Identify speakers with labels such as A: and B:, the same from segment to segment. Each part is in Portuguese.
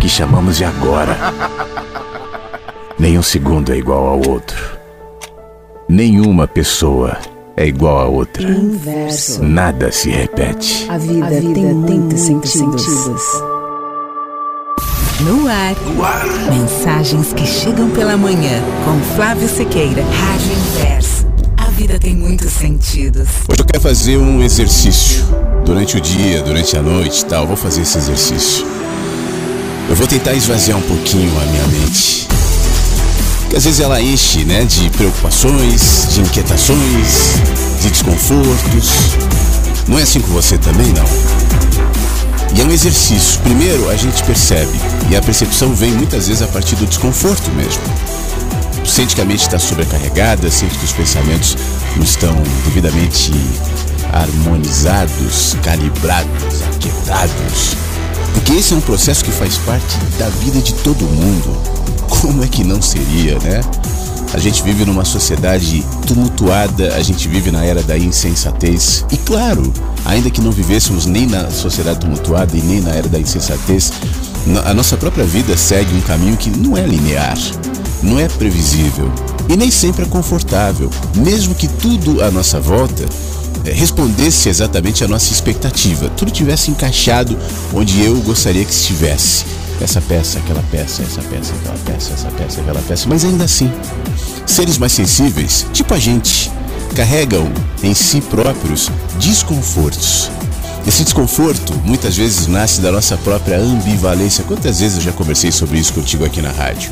A: que chamamos de agora? Nenhum segundo é igual ao outro. Nenhuma pessoa é igual a outra.
B: Inverso.
A: Nada se repete.
B: A vida,
C: A vida
B: tem,
C: tem
B: muitos sentidos.
C: sentidos.
D: No ar. Mensagens que chegam pela manhã com Flávio Sequeira, Rádio Inverso. A vida tem muitos sentidos.
E: Hoje eu quero fazer um exercício. Durante o dia, durante a noite e tal, vou fazer esse exercício. Eu vou tentar esvaziar um pouquinho a minha mente. Porque às vezes ela enche, né, de preocupações, de inquietações, de desconfortos. Não é assim com você também, não? E é um exercício. Primeiro, a gente percebe, e a percepção vem muitas vezes a partir do desconforto mesmo. Sente que a mente está sobrecarregada, sente que os pensamentos não estão devidamente harmonizados, calibrados, aquietados. Porque esse é um processo que faz parte da vida de todo mundo. Como é que não seria, né? A gente vive numa sociedade tumultuada, a gente vive na era da insensatez. E claro, ainda que não vivêssemos nem na sociedade tumultuada e nem na era da insensatez, a nossa própria vida segue um caminho que não é linear, não é previsível e nem sempre é confortável, mesmo que tudo à nossa volta respondesse exatamente à nossa expectativa, tudo tivesse encaixado onde eu gostaria que estivesse. Essa peça, aquela peça, essa peça, aquela peça, essa peça, aquela peça, mas ainda assim, seres mais sensíveis, tipo a gente, carregam em si próprios desconfortos. Esse desconforto muitas vezes nasce da nossa própria ambivalência. Quantas vezes eu já conversei sobre isso contigo aqui na rádio?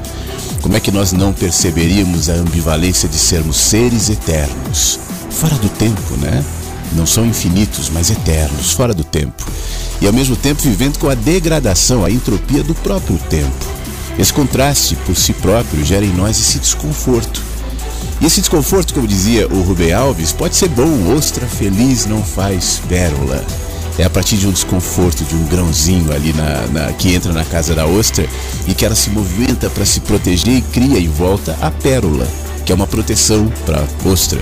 E: Como é que nós não perceberíamos a ambivalência de sermos seres eternos, fora do tempo, né? Não são infinitos, mas eternos, fora do tempo. E ao mesmo tempo vivendo com a degradação, a entropia do próprio tempo. Esse contraste por si próprio gera em nós esse desconforto. E esse desconforto, como dizia o Rubem Alves, pode ser bom, ostra feliz não faz pérola. É a partir de um desconforto, de um grãozinho ali na, na- que entra na casa da ostra e que ela se movimenta para se proteger e cria em volta a pérola, que é uma proteção para a ostra.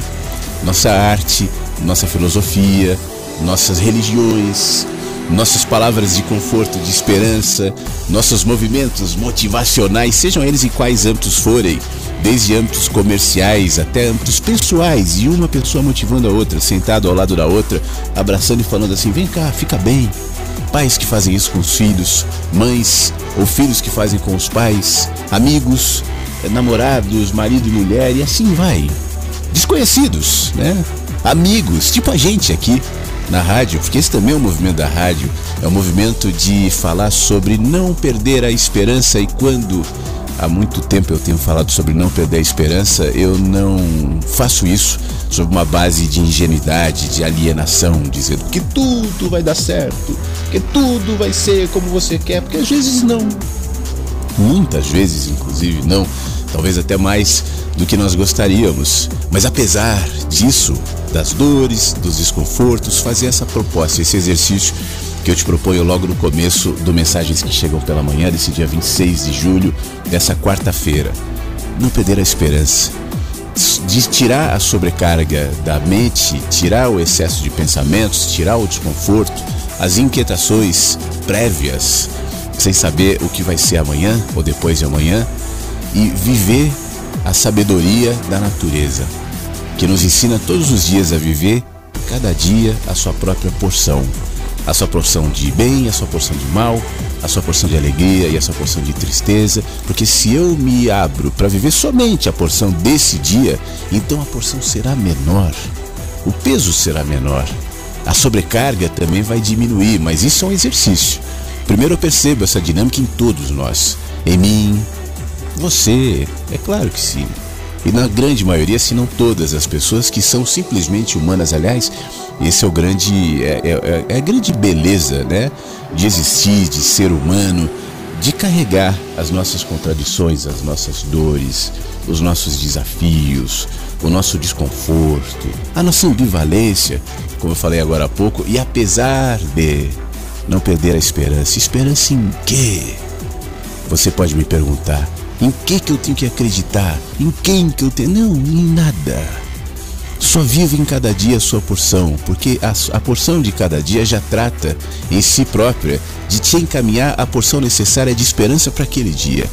E: Nossa arte, nossa filosofia, nossas religiões, nossas palavras de conforto, de esperança, nossos movimentos motivacionais, sejam eles em quais âmbitos forem, desde âmbitos comerciais até âmbitos pessoais, e uma pessoa motivando a outra, sentado ao lado da outra, abraçando e falando assim: vem cá, fica bem. Pais que fazem isso com os filhos, mães ou filhos que fazem com os pais, amigos, namorados, marido e mulher, e assim vai desconhecidos, né? Amigos, tipo a gente aqui na rádio, porque esse também é um movimento da rádio, é um movimento de falar sobre não perder a esperança e quando há muito tempo eu tenho falado sobre não perder a esperança, eu não faço isso sobre uma base de ingenuidade, de alienação, dizendo que tudo vai dar certo, que tudo vai ser como você quer, porque às vezes não muitas vezes, inclusive, não, talvez até mais do que nós gostaríamos. Mas apesar disso, das dores, dos desconfortos, fazer essa proposta, esse exercício que eu te proponho logo no começo do Mensagens que Chegam pela Manhã, desse dia 26 de julho, dessa quarta-feira. não perder a esperança, de tirar a sobrecarga da mente, tirar o excesso de pensamentos, tirar o desconforto, as inquietações prévias, sem saber o que vai ser amanhã ou depois de amanhã, e viver a sabedoria da natureza, que nos ensina todos os dias a viver cada dia a sua própria porção. A sua porção de bem, a sua porção de mal, a sua porção de alegria e a sua porção de tristeza, porque se eu me abro para viver somente a porção desse dia, então a porção será menor, o peso será menor, a sobrecarga também vai diminuir, mas isso é um exercício. Primeiro eu percebo essa dinâmica em todos nós, em mim, você, é claro que sim. E na grande maioria, se não todas as pessoas que são simplesmente humanas, aliás, esse é o grande é, é, é a grande beleza, né, de existir, de ser humano, de carregar as nossas contradições, as nossas dores, os nossos desafios, o nosso desconforto, a nossa ambivalência, como eu falei agora há pouco, e apesar de não perder a esperança, esperança em quê? Você pode me perguntar. Em que que eu tenho que acreditar? Em quem que eu tenho? Não, em nada. Só vive em cada dia a sua porção, porque a, a porção de cada dia já trata em si própria de te encaminhar a porção necessária de esperança para aquele dia.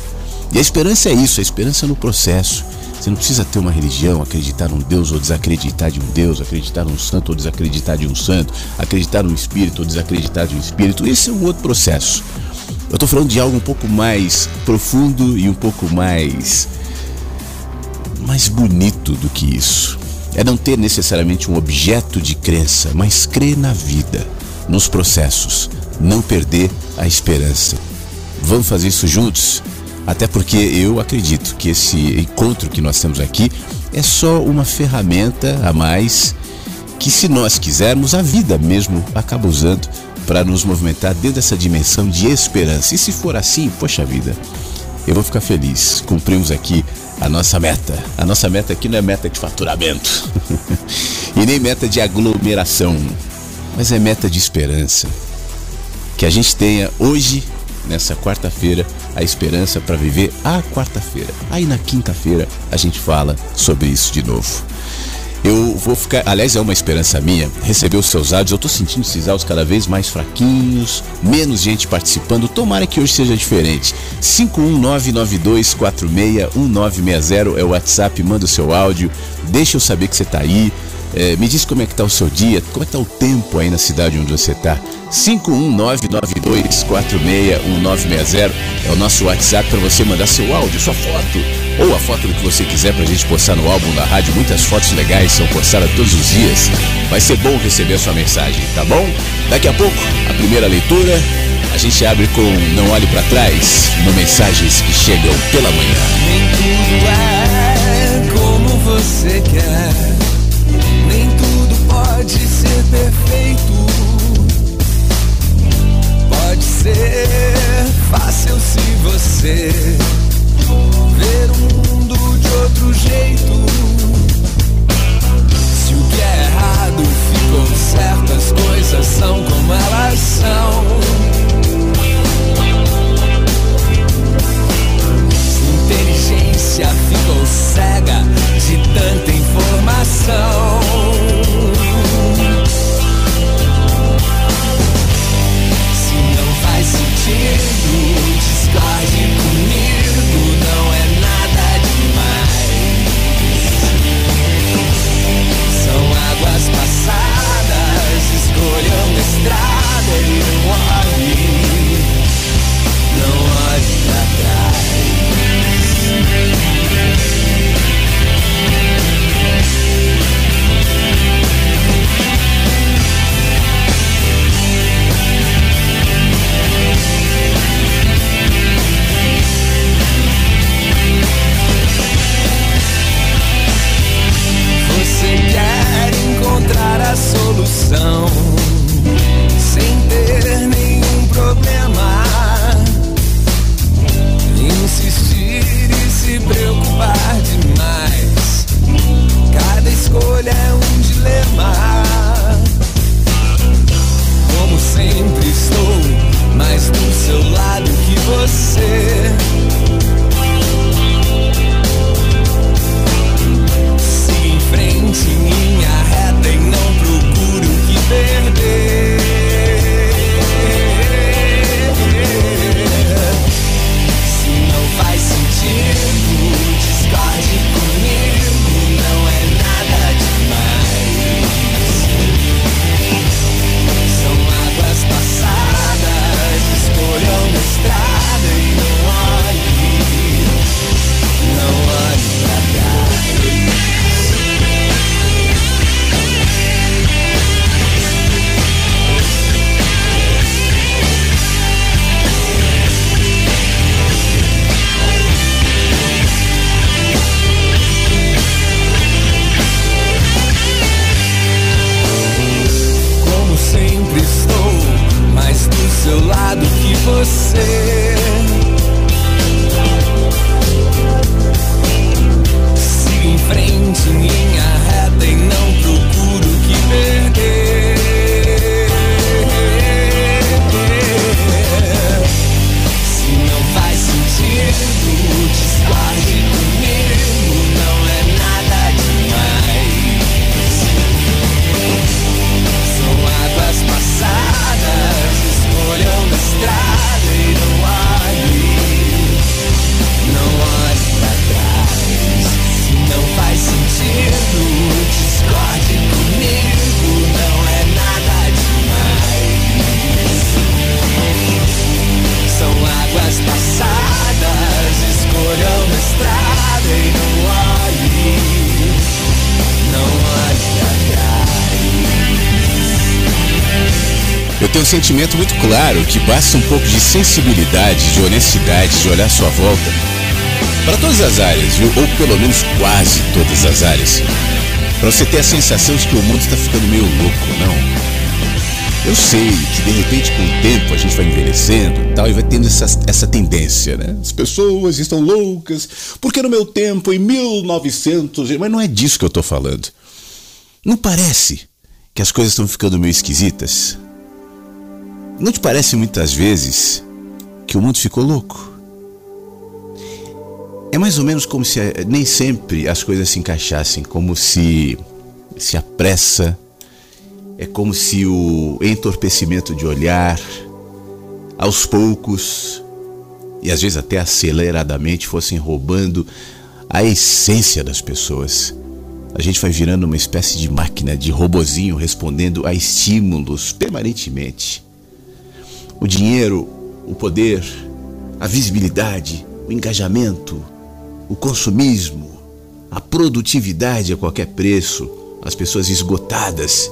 E: E a esperança é isso, a esperança no processo. Você não precisa ter uma religião, acreditar num Deus ou desacreditar de um Deus, acreditar num santo ou desacreditar de um santo, acreditar num espírito ou desacreditar de um espírito. Esse é um outro processo. Eu estou falando de algo um pouco mais profundo e um pouco mais mais bonito do que isso. É não ter necessariamente um objeto de crença, mas crer na vida, nos processos, não perder a esperança. Vamos fazer isso juntos? Até porque eu acredito que esse encontro que nós temos aqui é só uma ferramenta a mais que, se nós quisermos, a vida mesmo acaba usando para nos movimentar dentro dessa dimensão de esperança. E se for assim, poxa vida, eu vou ficar feliz. Cumprimos aqui a nossa meta. A nossa meta aqui não é meta de faturamento e nem meta de aglomeração, mas é meta de esperança. Que a gente tenha hoje, nessa quarta-feira, a esperança para viver a quarta-feira. Aí na quinta-feira a gente fala sobre isso de novo. Eu vou ficar, aliás, é uma esperança minha, receber os seus áudios. Eu tô sentindo esses áudios cada vez mais fraquinhos, menos gente participando. Tomara que hoje seja diferente. 51992461960 é o WhatsApp, manda o seu áudio, deixa eu saber que você tá aí. É, me diz como é que tá o seu dia, como é que tá o tempo aí na cidade onde você tá. 51992461960 é o nosso WhatsApp para você mandar seu áudio, sua foto ou a foto do que você quiser pra gente postar no álbum da rádio. Muitas fotos legais são postadas todos os dias. Vai ser bom receber a sua mensagem, tá bom? Daqui a pouco, a primeira leitura, a gente abre com Não Olhe para Trás, no Mensagens que Chegam pela Manhã.
B: Nem tudo é como você perfeito. Pode ser fácil se você ver o mundo de outro jeito. Se o que é errado ficou certo, as coisas são como elas são. Se inteligência ficou cega de tanta informação. Se não faz
E: sentimento muito claro que basta um pouco de sensibilidade, de honestidade, de olhar sua volta. Para todas as áreas, viu? Ou pelo menos quase todas as áreas. Para você ter a sensação de que o mundo está ficando meio louco, não? Eu sei que de repente com o tempo a gente vai envelhecendo e tal e vai tendo essa, essa tendência, né? As pessoas estão loucas, porque no meu tempo, em 1900, mas não é disso que eu estou falando. Não parece que as coisas estão ficando meio esquisitas? Não te parece muitas vezes que o mundo ficou louco? É mais ou menos como se eh, nem sempre as coisas se encaixassem, como se se a pressa é como se o entorpecimento de olhar aos poucos e às vezes até aceleradamente fossem roubando a essência das pessoas. A gente vai virando uma espécie de máquina, de robozinho respondendo a estímulos permanentemente. O dinheiro, o poder, a visibilidade, o engajamento, o consumismo, a produtividade a qualquer preço, as pessoas esgotadas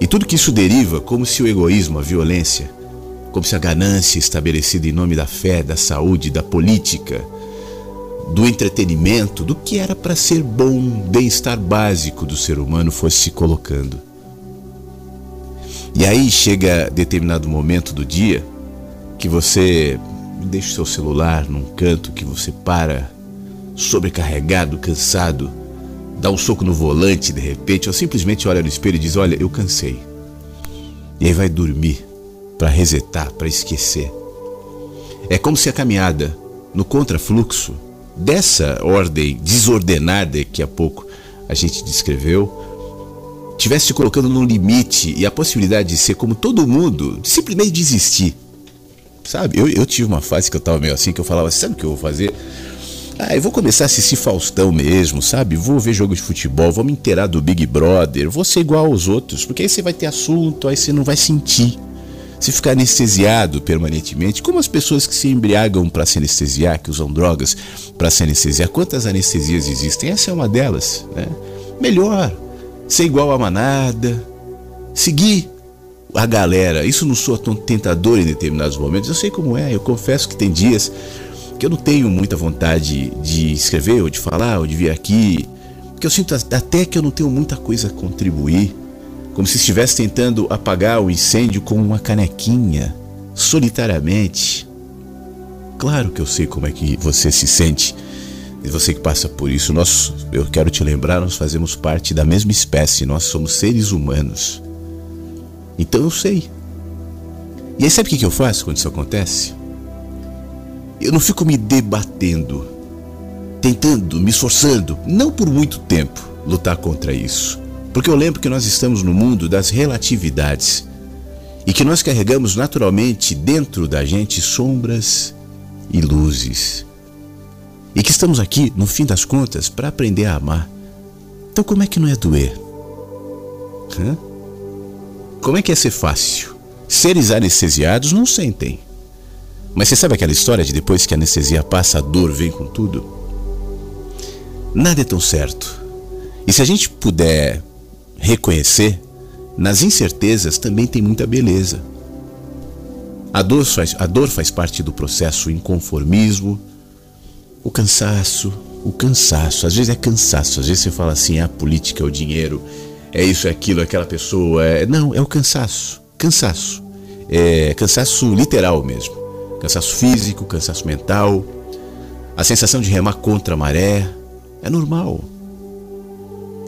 E: e tudo que isso deriva, como se o egoísmo, a violência, como se a ganância estabelecida em nome da fé, da saúde, da política, do entretenimento, do que era para ser bom, bem-estar básico do ser humano fosse se colocando. E aí chega determinado momento do dia que você deixa o seu celular num canto, que você para sobrecarregado, cansado, dá um soco no volante de repente, ou simplesmente olha no espelho e diz: Olha, eu cansei. E aí vai dormir para resetar, para esquecer. É como se a caminhada no contrafluxo dessa ordem desordenada que há pouco a gente descreveu, tivesse te colocando num limite e a possibilidade de ser como todo mundo, simplesmente desistir. Sabe? Eu, eu tive uma fase que eu tava meio assim, que eu falava, sabe o que eu vou fazer? Ah, eu vou começar a assistir Faustão mesmo, sabe? Vou ver jogo de futebol, vou me inteirar do Big Brother, vou ser igual aos outros, porque aí você vai ter assunto, aí você não vai sentir. Se ficar anestesiado permanentemente, como as pessoas que se embriagam para se anestesiar, que usam drogas para se anestesiar, quantas anestesias existem? Essa é uma delas, né? Melhor ser igual a manada, seguir a galera. Isso não sou tão tentador em determinados momentos. Eu sei como é, eu confesso que tem dias que eu não tenho muita vontade de escrever ou de falar ou de vir aqui, porque eu sinto até que eu não tenho muita coisa a contribuir, como se estivesse tentando apagar o incêndio com uma canequinha, solitariamente. Claro que eu sei como é que você se sente. E você que passa por isso, nós, eu quero te lembrar, nós fazemos parte da mesma espécie, nós somos seres humanos. Então eu sei. E aí sabe o que eu faço quando isso acontece? Eu não fico me debatendo, tentando, me esforçando, não por muito tempo, lutar contra isso. Porque eu lembro que nós estamos no mundo das relatividades e que nós carregamos naturalmente dentro da gente sombras e luzes. E que estamos aqui, no fim das contas, para aprender a amar. Então, como é que não é doer? Hã? Como é que é ser fácil? Seres anestesiados não sentem. Mas você sabe aquela história de depois que a anestesia passa, a dor vem com tudo? Nada é tão certo. E se a gente puder reconhecer, nas incertezas também tem muita beleza. A dor faz, a dor faz parte do processo inconformismo, o cansaço, o cansaço. Às vezes é cansaço, às vezes você fala assim, é a política, o dinheiro, é isso, é aquilo, é aquela pessoa. É... Não, é o cansaço. Cansaço. É cansaço literal mesmo cansaço físico, cansaço mental, a sensação de remar contra a maré. É normal.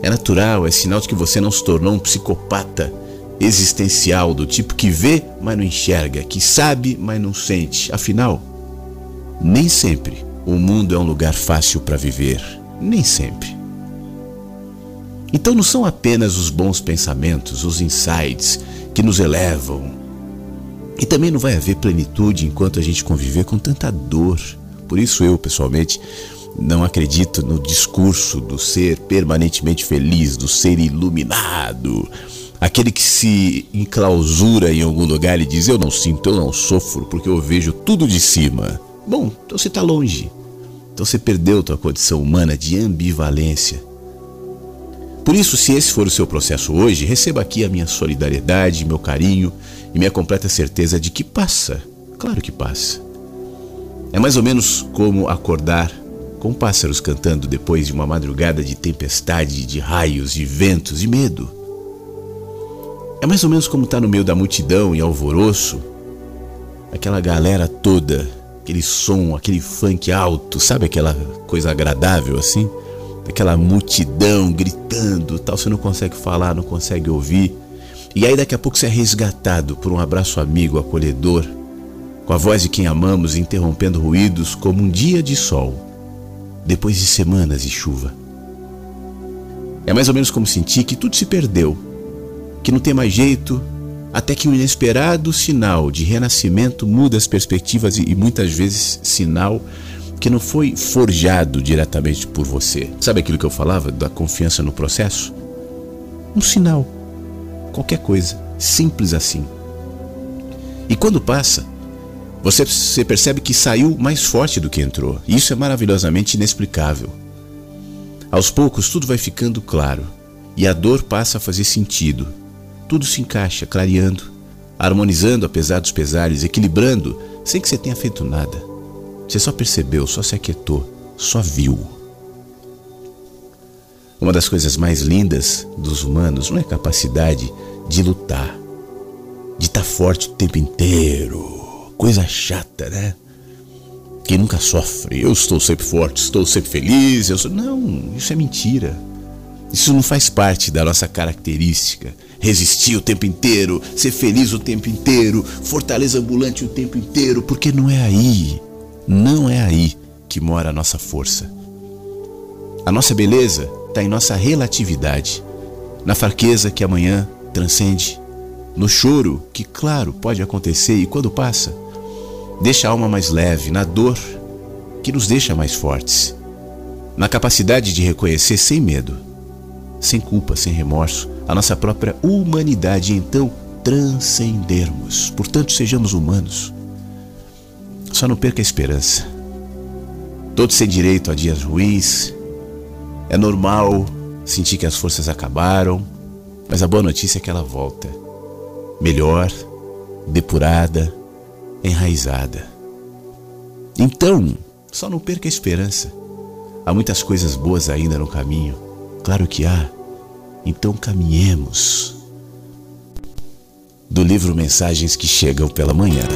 E: É natural, é sinal de que você não se tornou um psicopata existencial do tipo que vê, mas não enxerga, que sabe, mas não sente. Afinal, nem sempre o mundo é um lugar fácil para viver. Nem sempre. Então não são apenas os bons pensamentos, os insights que nos elevam, e também não vai haver plenitude enquanto a gente conviver com tanta dor. Por isso eu, pessoalmente, não acredito no discurso do ser permanentemente feliz, do ser iluminado. Aquele que se enclausura em algum lugar e diz: Eu não sinto, eu não sofro, porque eu vejo tudo de cima. Bom, então você está longe. Então você perdeu tua condição humana de ambivalência. Por isso, se esse for o seu processo hoje, receba aqui a minha solidariedade, meu carinho e minha completa certeza de que passa. Claro que passa. É mais ou menos como acordar com pássaros cantando depois de uma madrugada de tempestade, de raios, de ventos, de medo. É mais ou menos como estar tá no meio da multidão e alvoroço, aquela galera toda, aquele som, aquele funk alto, sabe aquela coisa agradável assim? Aquela multidão gritando, tal, você não consegue falar, não consegue ouvir. E aí daqui a pouco você é resgatado por um abraço amigo, acolhedor, com a voz de quem amamos interrompendo ruídos como um dia de sol, depois de semanas de chuva. É mais ou menos como sentir que tudo se perdeu, que não tem mais jeito, até que um inesperado sinal de renascimento muda as perspectivas e, muitas vezes sinal que não foi forjado diretamente por você. Sabe aquilo que eu falava da confiança no processo? Um sinal, qualquer coisa, simples assim. E quando passa, você, você percebe que saiu mais forte do que entrou. Isso é maravilhosamente inexplicável. Aos poucos, tudo vai ficando claro e a dor passa a fazer sentido. Tudo se encaixa, clareando, harmonizando apesar dos pesares, equilibrando sem que você tenha feito nada. Você só percebeu, só se aquietou, só viu. Uma das coisas mais lindas dos humanos não é a capacidade de lutar, de estar forte o tempo inteiro coisa chata, né? Quem nunca sofre, eu estou sempre forte, estou sempre feliz, eu sou... Não, isso é mentira. Isso não faz parte da nossa característica. Resistir o tempo inteiro, ser feliz o tempo inteiro, fortaleza ambulante o tempo inteiro, porque não é aí, não é aí que mora a nossa força. A nossa beleza está em nossa relatividade, na fraqueza que amanhã transcende, no choro que, claro, pode acontecer e quando passa, deixa a alma mais leve, na dor que nos deixa mais fortes, na capacidade de reconhecer sem medo, sem culpa, sem remorso, a nossa própria humanidade e então transcendermos. Portanto, sejamos humanos. Só não perca a esperança. Todos têm direito a dias ruins. É normal sentir que as forças acabaram, mas a boa notícia é que ela volta. Melhor, depurada, enraizada. Então, só não perca a esperança. Há muitas coisas boas ainda no caminho. Claro que há. Então caminhemos. Do livro Mensagens que Chegam pela Manhã.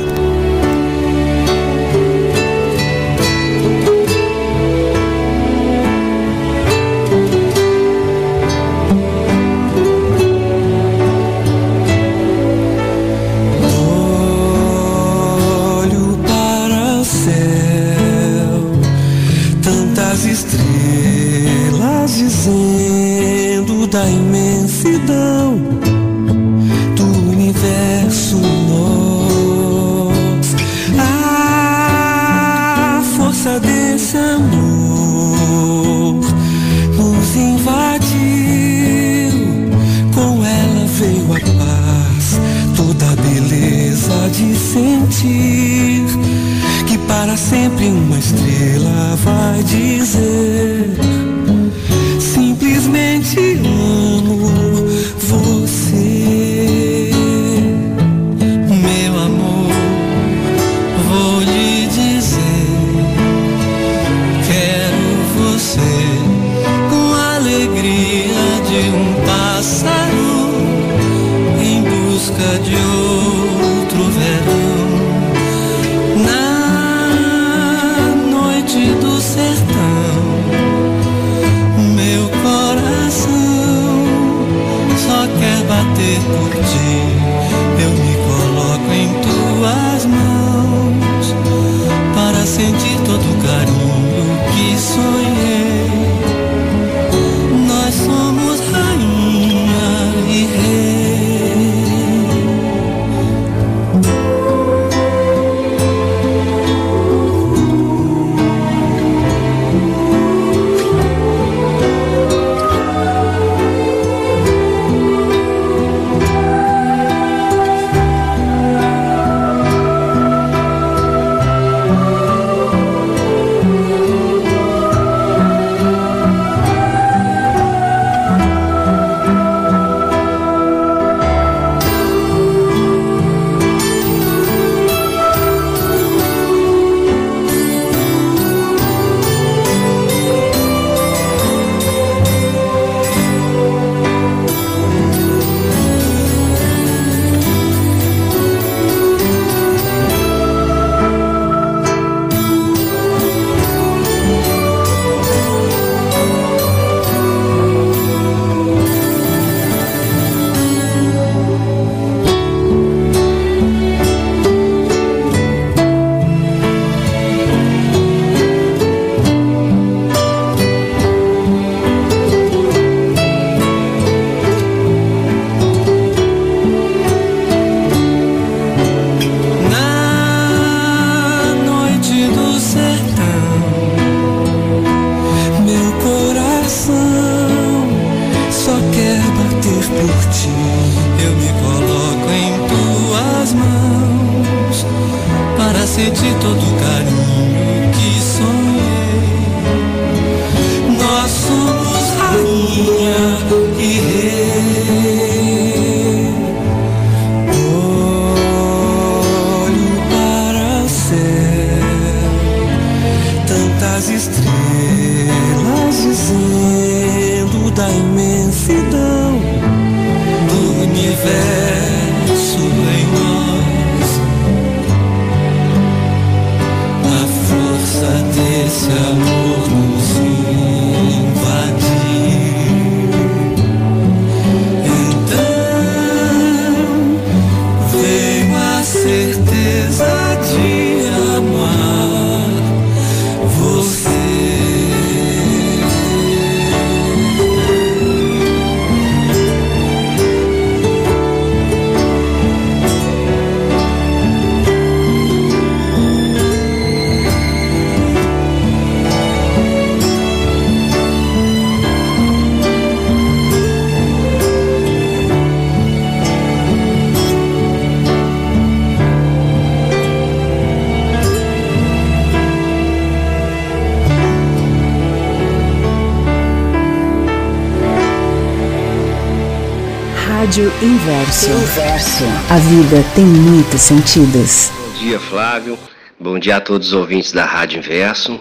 C: Inverso. Inverso. A vida tem muitos sentidos.
F: Bom dia, Flávio. Bom dia a todos os ouvintes da Rádio Inverso.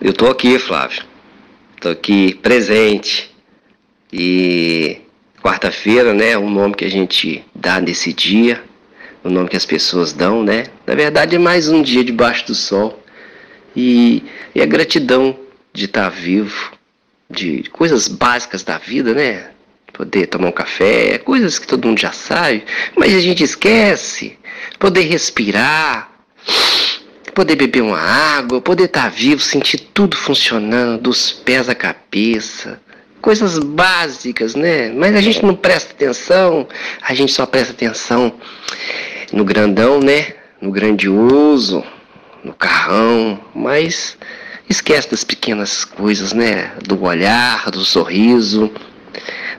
F: Eu tô aqui, Flávio. Tô aqui presente. E quarta-feira, né, o nome que a gente dá nesse dia, o nome que as pessoas dão, né? Na verdade é mais um dia debaixo do sol. E, e a gratidão de estar tá vivo, de coisas básicas da vida, né? Poder tomar um café, coisas que todo mundo já sabe, mas a gente esquece. Poder respirar, poder beber uma água, poder estar tá vivo, sentir tudo funcionando, dos pés à cabeça. Coisas básicas, né? Mas a gente não presta atenção, a gente só presta atenção no grandão, né? No grandioso, no carrão, mas esquece das pequenas coisas, né? Do olhar, do sorriso,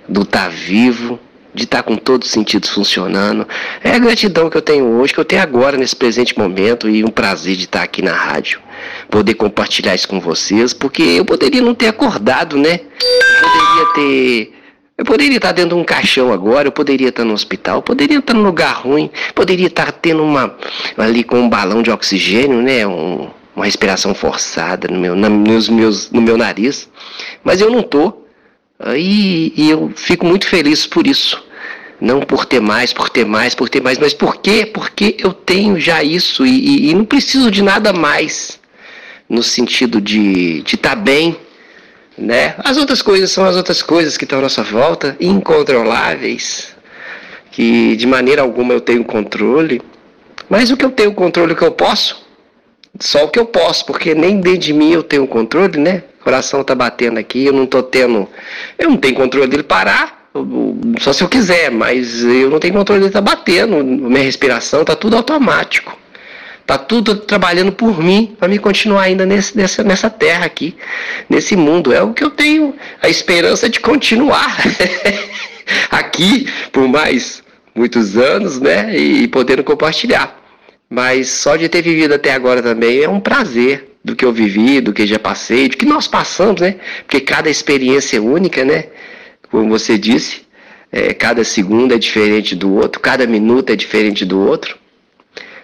F: do estar tá vivo, de estar tá com todos os sentidos funcionando. É a gratidão que eu tenho hoje, que eu tenho agora, nesse presente momento, e um prazer de estar tá aqui na rádio, poder compartilhar isso com vocês, porque eu poderia não ter acordado, né? Eu poderia ter. Eu poderia estar dentro de um caixão agora, eu poderia estar no hospital, eu poderia estar num lugar ruim, poderia estar tendo uma. ali com um balão de oxigênio, né? Um, uma respiração forçada no meu, na, nos meus, no meu nariz. Mas eu não tô. E, e eu fico muito feliz por isso. Não por ter mais, por ter mais, por ter mais, mas por quê? Porque eu tenho já isso e, e, e não preciso de nada mais no sentido de estar tá bem, né? As outras coisas são as outras coisas que estão à nossa volta, incontroláveis, que de maneira alguma eu tenho controle, mas o que eu tenho controle, o que eu posso, só o que eu posso, porque nem dentro de mim eu tenho controle, né? Coração tá batendo aqui, eu não tô tendo. Eu não tenho controle dele parar, só se eu quiser, mas eu não tenho controle dele tá batendo, minha respiração tá tudo automático. Tá tudo trabalhando por mim, para me continuar ainda nesse, nessa, nessa terra aqui, nesse mundo. É o que eu tenho, a esperança de continuar aqui por mais muitos anos, né? E podendo compartilhar. Mas só de ter vivido até agora também é um prazer do que eu vivi, do que já passei, do que nós passamos, né? Porque cada experiência é única, né? Como você disse, é, cada segundo é diferente do outro, cada minuto é diferente do outro.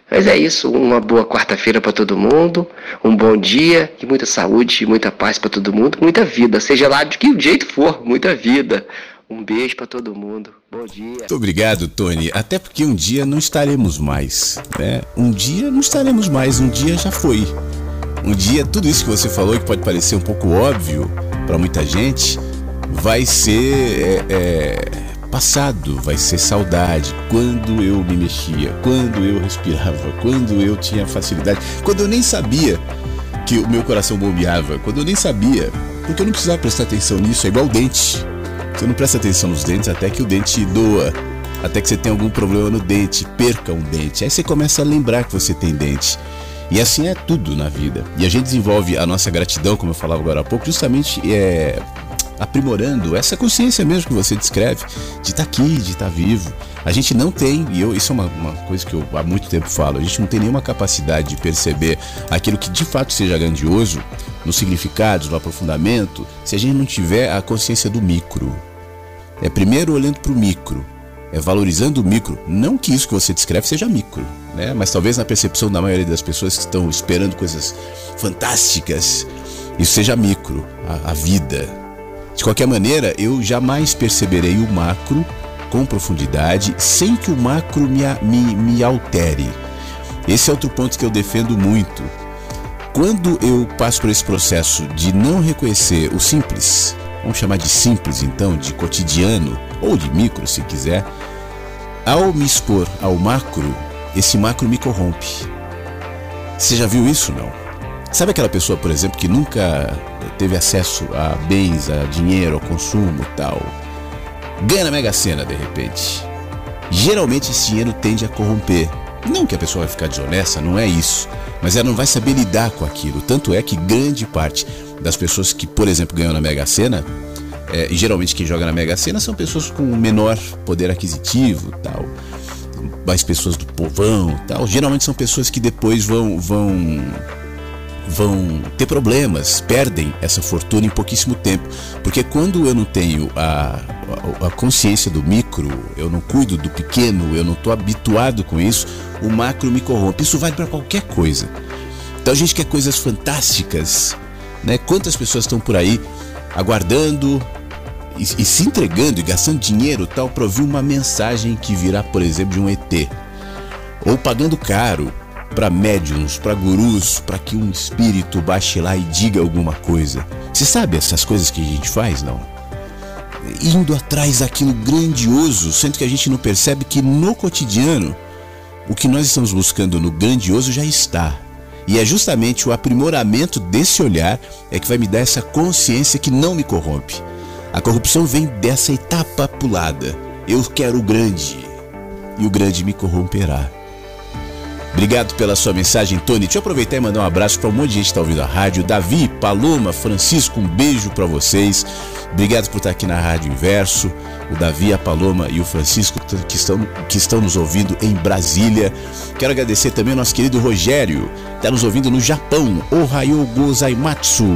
F: Mas é isso, uma boa quarta-feira para todo mundo, um bom dia e muita saúde muita paz para todo mundo, muita vida, seja lá de que jeito for, muita vida. Um beijo para todo mundo. Bom dia.
E: Muito obrigado, Tony. Até porque um dia não estaremos mais, né? Um dia não estaremos mais, um dia já foi. Um dia tudo isso que você falou que pode parecer um pouco óbvio para muita gente, vai ser é, é, passado, vai ser saudade. Quando eu me mexia, quando eu respirava, quando eu tinha facilidade, quando eu nem sabia que o meu coração bombeava, quando eu nem sabia, porque eu não precisava prestar atenção nisso, é igual o dente. Você não presta atenção nos dentes até que o dente doa, até que você tem algum problema no dente, perca um dente. Aí você começa a lembrar que você tem dente. E assim é tudo na vida. E a gente desenvolve a nossa gratidão, como eu falava agora há pouco, justamente é, aprimorando essa consciência mesmo que você descreve, de estar tá aqui, de estar tá vivo. A gente não tem, e eu, isso é uma, uma, coisa que eu há muito tempo falo, a gente não tem nenhuma capacidade de perceber aquilo que de fato seja grandioso, nos significados, no aprofundamento, se a gente não tiver a consciência do micro. É primeiro olhando para o micro, é valorizando o micro. Não que isso que você descreve seja micro, né? mas talvez na percepção da maioria das pessoas que estão esperando coisas fantásticas, isso seja micro, a, a vida. De qualquer maneira, eu jamais perceberei o macro com profundidade sem que o macro me, me, me altere. Esse é outro ponto que eu defendo muito. Quando eu passo por esse processo de não reconhecer o simples, vamos chamar de simples então, de cotidiano, ou de micro se quiser, ao me expor ao macro, esse macro me corrompe. Você já viu isso não? Sabe aquela pessoa, por exemplo, que nunca teve acesso a bens, a dinheiro, ao consumo tal? Ganha na Mega Sena de repente. Geralmente esse dinheiro tende a corromper. Não que a pessoa vai ficar desonesta, não é isso. Mas ela não vai saber lidar com aquilo. Tanto é que grande parte das pessoas que, por exemplo, ganham na Mega Sena é, geralmente quem joga na Mega Sena são pessoas com menor poder aquisitivo tal. Mais pessoas do povão tal. Geralmente são pessoas que depois vão, vão vão ter problemas, perdem essa fortuna em pouquíssimo tempo. Porque quando eu não tenho a, a, a consciência do micro, eu não cuido do pequeno, eu não estou habituado com isso, o macro me corrompe. Isso vale para qualquer coisa. Então a gente quer coisas fantásticas. Né? Quantas pessoas estão por aí aguardando e, e se entregando e gastando dinheiro tal para ouvir uma mensagem que virá, por exemplo, de um ET, ou pagando caro para médiums, para gurus, para que um espírito baixe lá e diga alguma coisa. Você sabe essas coisas que a gente faz, não? Indo atrás daquilo grandioso, sendo que a gente não percebe que no cotidiano o que nós estamos buscando no grandioso já está. E é justamente o aprimoramento desse olhar é que vai me dar essa consciência que não me corrompe. A corrupção vem dessa etapa pulada. Eu quero o grande, e o grande me corromperá. Obrigado pela sua mensagem, Tony. Deixa eu aproveitar e mandar um abraço para um monte de gente que está ouvindo a rádio. Davi, Paloma, Francisco, um beijo para vocês. Obrigado por estar aqui na Rádio Inverso. O Davi, a Paloma e o Francisco que estão, que estão nos ouvindo em Brasília. Quero agradecer também ao nosso querido Rogério, que está nos ouvindo no Japão. Ohayou gozaimatsu.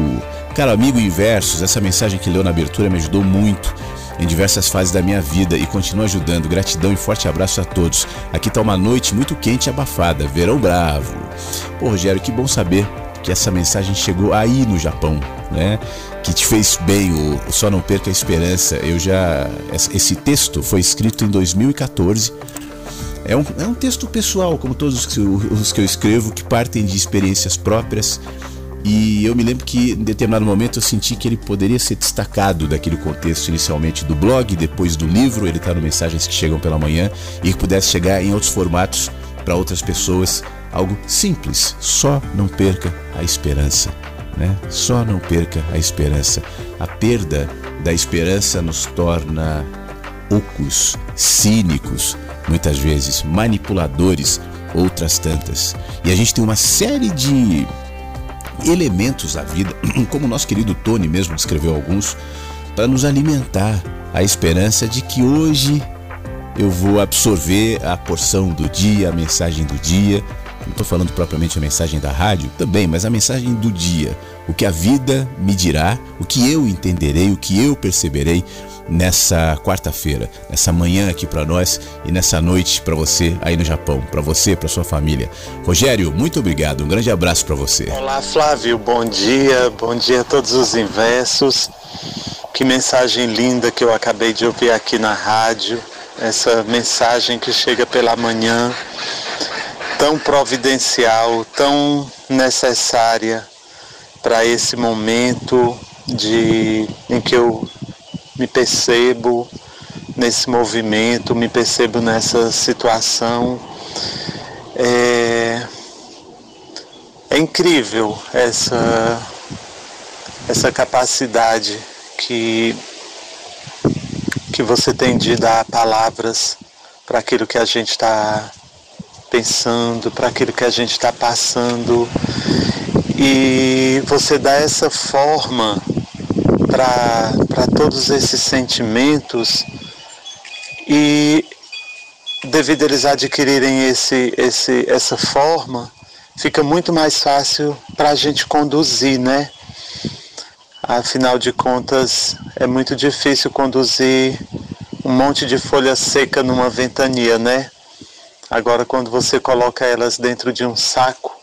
E: Caro amigo Inversos, essa mensagem que leu na abertura me ajudou muito em diversas fases da minha vida e continua ajudando. Gratidão e forte abraço a todos. Aqui está uma noite muito quente e abafada, verão bravo. Pô, Rogério, que bom saber que essa mensagem chegou aí no Japão, né? Que te fez bem, o, o Só Não Perca a Esperança. Eu já. Esse texto foi escrito em 2014. É um, é um texto pessoal, como todos os, os que eu escrevo, que partem de experiências próprias e eu me lembro que em determinado momento eu senti que ele poderia ser destacado daquele contexto inicialmente do blog, depois do livro, ele está no Mensagens que Chegam pela Manhã, e que pudesse chegar em outros formatos para outras pessoas. Algo simples, só não perca a esperança. Né? Só não perca a esperança. A perda da esperança nos torna ocos, cínicos, muitas vezes manipuladores, outras tantas. E a gente tem uma série de elementos da vida, como o nosso querido Tony mesmo descreveu alguns, para nos alimentar a esperança de que hoje eu vou absorver a porção do dia, a mensagem do dia. Não estou falando propriamente a mensagem da rádio, também, mas a mensagem do dia. O que a vida me dirá, o que eu entenderei, o que eu perceberei nessa quarta-feira, nessa manhã aqui para nós e nessa noite para você aí no Japão, para você, para sua família. Rogério, muito obrigado. Um grande abraço para você.
G: Olá, Flávio. Bom dia. Bom dia a todos os inversos. Que mensagem linda que eu acabei de ouvir aqui na rádio. Essa mensagem que chega pela manhã, tão providencial, tão necessária para esse momento de em que eu me percebo nesse movimento, me percebo nessa situação. É, é incrível essa, essa capacidade que, que você tem de dar palavras para aquilo que a gente está pensando, para aquilo que a gente está passando. E você dá essa forma para todos esses sentimentos e devido a eles adquirirem esse, esse, essa forma, fica muito mais fácil para a gente conduzir, né? Afinal de contas, é muito difícil conduzir um monte de folha seca numa ventania, né? Agora, quando você coloca elas dentro de um saco,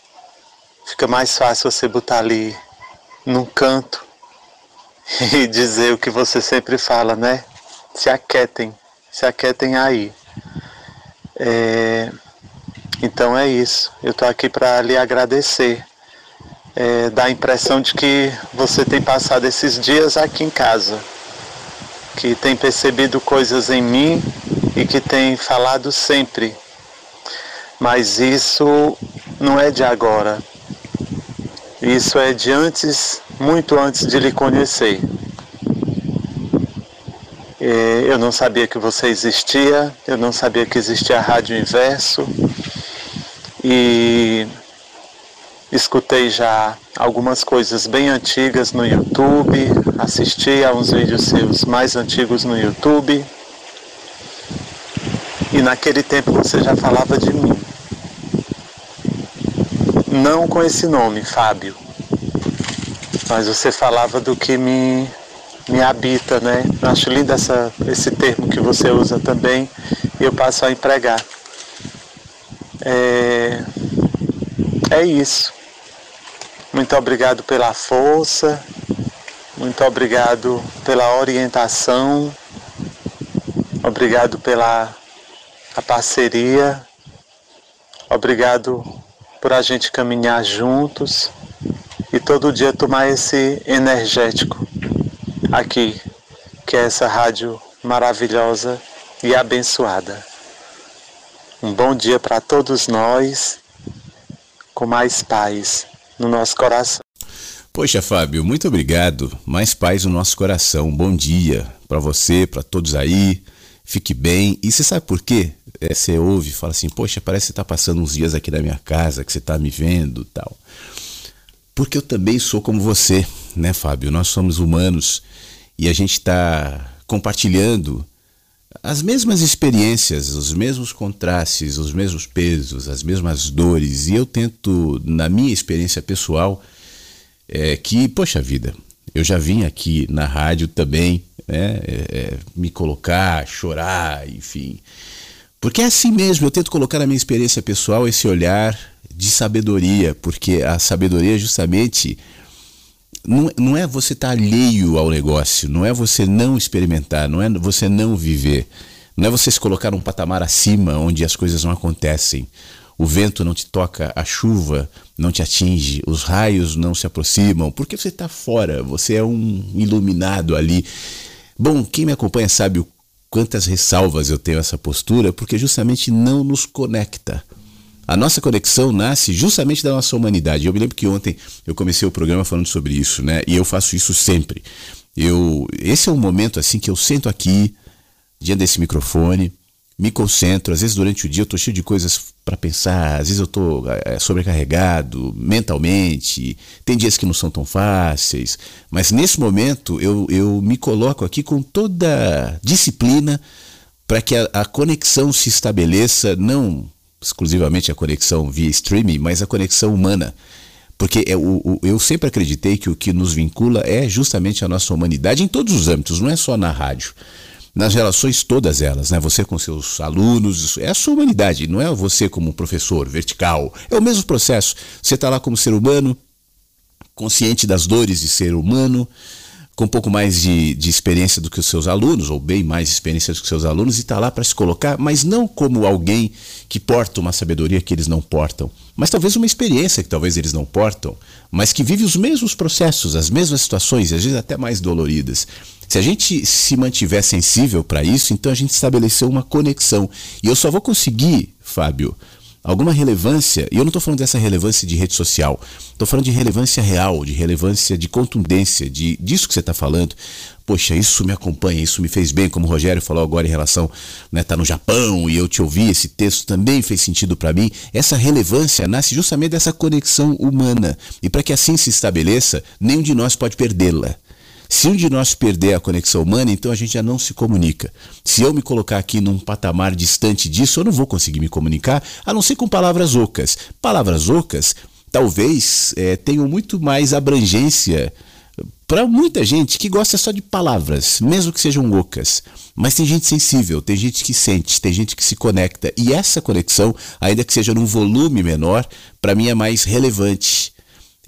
G: fica mais fácil você botar ali num canto e dizer o que você sempre fala, né? Se aquietem, se aquietem aí. É, então é isso. Eu estou aqui para lhe agradecer. É, dá a impressão de que você tem passado esses dias aqui em casa, que tem percebido coisas em mim e que tem falado sempre. Mas isso não é de agora. Isso é de antes, muito antes de lhe conhecer. É, eu não sabia que você existia, eu não sabia que existia a Rádio Inverso e escutei já algumas coisas bem antigas no YouTube, assisti a uns vídeos seus mais antigos no YouTube e naquele tempo você já falava de mim. Não com esse nome, Fábio, mas você falava do que me me habita, né? Acho lindo essa, esse termo que você usa também e eu passo a empregar. É, é isso. Muito obrigado pela força, muito obrigado pela orientação, obrigado pela a parceria, obrigado por a gente caminhar juntos e todo dia tomar esse energético aqui, que é essa rádio maravilhosa e abençoada. Um bom dia para todos nós, com mais paz no nosso coração.
E: Poxa, Fábio, muito obrigado. Mais paz no nosso coração. Bom dia para você, para todos aí. Fique bem. E você sabe por quê? É, você ouve e fala assim: Poxa, parece que você está passando uns dias aqui na minha casa, que você está me vendo tal. Porque eu também sou como você, né, Fábio? Nós somos humanos e a gente está compartilhando as mesmas experiências, os mesmos contrastes, os mesmos pesos, as mesmas dores. E eu tento, na minha experiência pessoal, é, que, poxa vida, eu já vim aqui na rádio também né, é, é, me colocar, chorar, enfim. Porque é assim mesmo, eu tento colocar na minha experiência pessoal esse olhar de sabedoria, porque a sabedoria justamente não, não é você estar tá alheio ao negócio, não é você não experimentar, não é você não viver, não é você se colocar num patamar acima onde as coisas não acontecem. O vento não te toca, a chuva não te atinge, os raios não se aproximam, porque você está fora, você é um iluminado ali. Bom, quem me acompanha sabe o quantas ressalvas eu tenho essa postura, porque justamente não nos conecta. A nossa conexão nasce justamente da nossa humanidade. Eu me lembro que ontem eu comecei o programa falando sobre isso, né? E eu faço isso sempre. Eu, esse é um momento assim que eu sento aqui diante desse microfone, me concentro. Às vezes durante o dia eu estou cheio de coisas para pensar. Às vezes eu estou é, sobrecarregado mentalmente. Tem dias que não são tão fáceis. Mas nesse momento eu, eu me coloco aqui com toda disciplina para que a, a conexão se estabeleça não exclusivamente a conexão via streaming, mas a conexão humana. Porque é eu sempre acreditei que o que nos vincula é justamente a nossa humanidade em todos os âmbitos, não é só na rádio. Nas relações todas elas, né? Você com seus alunos, é a sua humanidade, não é você como professor vertical. É o mesmo processo. Você está lá como ser humano, consciente das dores de ser humano, com um pouco mais de, de experiência do que os seus alunos, ou bem mais experiência do que os seus alunos, e está lá para se colocar, mas não como alguém que porta uma sabedoria que eles não portam, mas talvez uma experiência que talvez eles não portam, mas que vive os mesmos processos, as mesmas situações, às vezes até mais doloridas. Se a gente se mantiver sensível para isso, então a gente estabeleceu uma conexão. E eu só vou conseguir, Fábio, alguma relevância, e eu não estou falando dessa relevância de rede social, estou falando de relevância real, de relevância de contundência, de disso que você está falando. Poxa, isso me acompanha, isso me fez bem, como o Rogério falou agora em relação, né, tá no Japão e eu te ouvi, esse texto também fez sentido para mim. Essa relevância nasce justamente dessa conexão humana. E para que assim se estabeleça, nenhum de nós pode perdê-la. Se um de nós perder a conexão humana, então a gente já não se comunica. Se eu me colocar aqui num patamar distante disso, eu não vou conseguir me comunicar, a não ser com palavras ocas. Palavras ocas talvez é, tenham muito mais abrangência para muita gente que gosta só de palavras, mesmo que sejam ocas. Mas tem gente sensível, tem gente que sente, tem gente que se conecta. E essa conexão, ainda que seja num volume menor, para mim é mais relevante.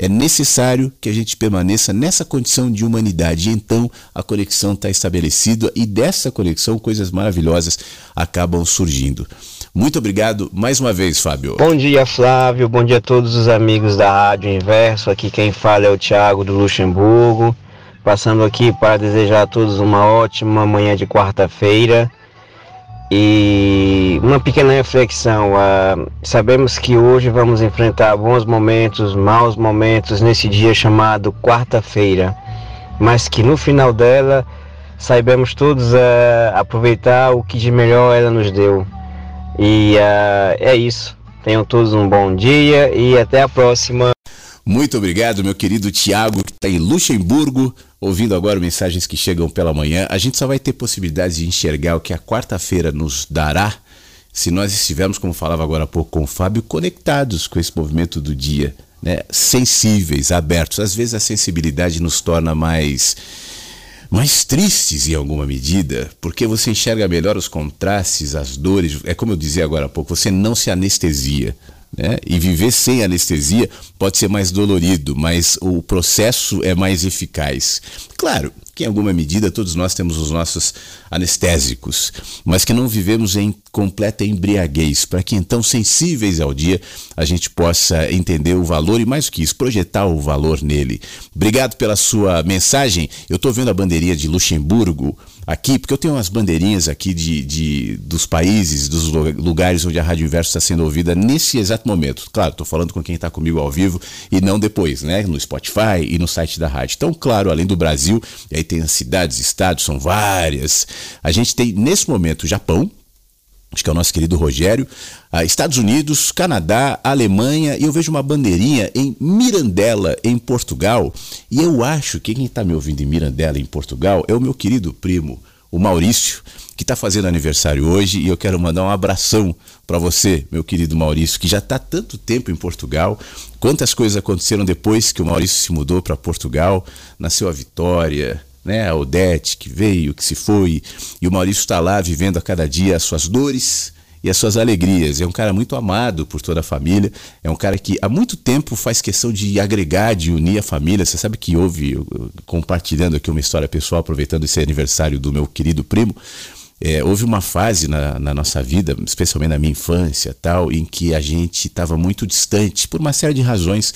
E: É necessário que a gente permaneça nessa condição de humanidade. E então a conexão está estabelecida e dessa conexão coisas maravilhosas acabam surgindo. Muito obrigado mais uma vez, Fábio.
H: Bom dia, Flávio. Bom dia a todos os amigos da Rádio Inverso. Aqui quem fala é o Thiago do Luxemburgo. Passando aqui para desejar a todos uma ótima manhã de quarta-feira. E uma pequena reflexão. Uh, sabemos que hoje vamos enfrentar bons momentos, maus momentos nesse dia chamado quarta-feira, mas que no final dela saibamos todos uh, aproveitar o que de melhor ela nos deu. E uh, é isso. Tenham todos um bom dia e até a próxima.
E: Muito obrigado, meu querido Tiago, que está em Luxemburgo, ouvindo agora mensagens que chegam pela manhã. A gente só vai ter possibilidade de enxergar o que a quarta-feira nos dará se nós estivermos, como falava agora há pouco com o Fábio, conectados com esse movimento do dia, né? sensíveis, abertos. Às vezes a sensibilidade nos torna mais mais tristes em alguma medida, porque você enxerga melhor os contrastes, as dores. É como eu dizia agora há pouco, você não se anestesia. Né? E viver sem anestesia pode ser mais dolorido, mas o processo é mais eficaz. Claro que, em alguma medida, todos nós temos os nossos anestésicos, mas que não vivemos em completa embriaguez, para que então, sensíveis ao dia, a gente possa entender o valor e, mais do que isso, projetar o valor nele. Obrigado pela sua mensagem. Eu estou vendo a bandeirinha de Luxemburgo aqui, porque eu tenho umas bandeirinhas aqui de, de dos países, dos lugares onde a Rádio Inverso está sendo ouvida nesse exato momento. Claro, estou falando com quem está comigo ao vivo e não depois, né? No Spotify e no site da rádio. Então, claro, além do Brasil, e aí tem as cidades, estados, são várias. A gente tem nesse momento o Japão, acho que é o nosso querido Rogério, ah, Estados Unidos, Canadá, Alemanha, e eu vejo uma bandeirinha em Mirandela, em Portugal. E eu acho que quem está me ouvindo em Mirandela, em Portugal, é o meu querido primo, o Maurício, que está fazendo aniversário hoje. E eu quero mandar um abração para você, meu querido Maurício, que já está tanto tempo em Portugal. Quantas coisas aconteceram depois que o Maurício se mudou para Portugal? Nasceu a Vitória, né? A Odete que veio, que se foi, e o Maurício está lá vivendo a cada dia as suas dores e as suas alegrias. É um cara muito amado por toda a família. É um cara que há muito tempo faz questão de agregar, de unir a família. Você sabe que houve, compartilhando aqui uma história pessoal, aproveitando esse aniversário do meu querido primo. É, houve uma fase na, na, nossa vida, especialmente na minha infância, tal, em que a gente estava muito distante por uma série de razões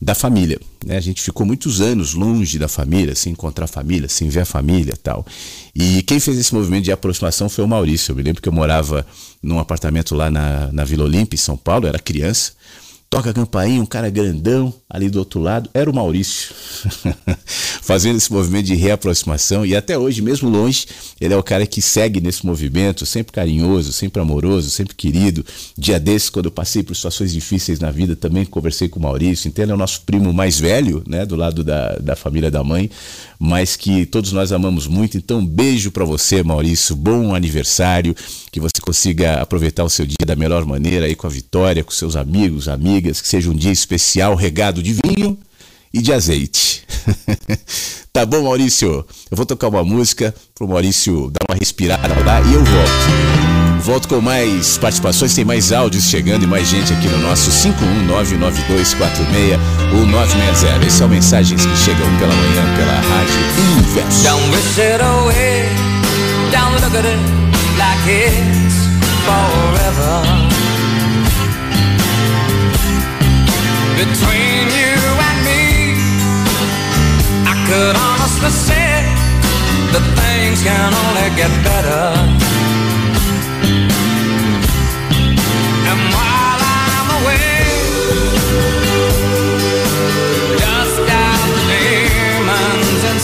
E: da família. Né? A gente ficou muitos anos longe da família, sem encontrar a família, sem ver a família tal. E quem fez esse movimento de aproximação foi o Maurício. Eu me lembro que eu morava num apartamento lá na, na Vila Olímpia, em São Paulo, eu era criança toca a campainha, um cara grandão ali do outro lado, era o Maurício, fazendo esse movimento de reaproximação e até hoje, mesmo longe, ele é o cara que segue nesse movimento, sempre carinhoso, sempre amoroso, sempre querido. Dia desses, quando eu passei por situações difíceis na vida, também conversei com o Maurício, então ele é o nosso primo mais velho, né, do lado da, da família da mãe, mas que todos nós amamos muito. Então, beijo para você, Maurício, bom aniversário, que você consiga aproveitar o seu dia da melhor maneira aí com a vitória, com seus amigos, amigas, que seja um dia especial regado de vinho e de azeite. tá bom, Maurício? Eu vou tocar uma música pro Maurício dar uma respirada lá e eu volto. Volto com mais participações, tem mais áudios chegando e mais gente aqui no nosso 51992461960. Essas são mensagens que chegam pela manhã pela Rádio Inverso. Don't wish it away, don't look at it like it's forever. Between you and me, I could honestly say that things can only get better.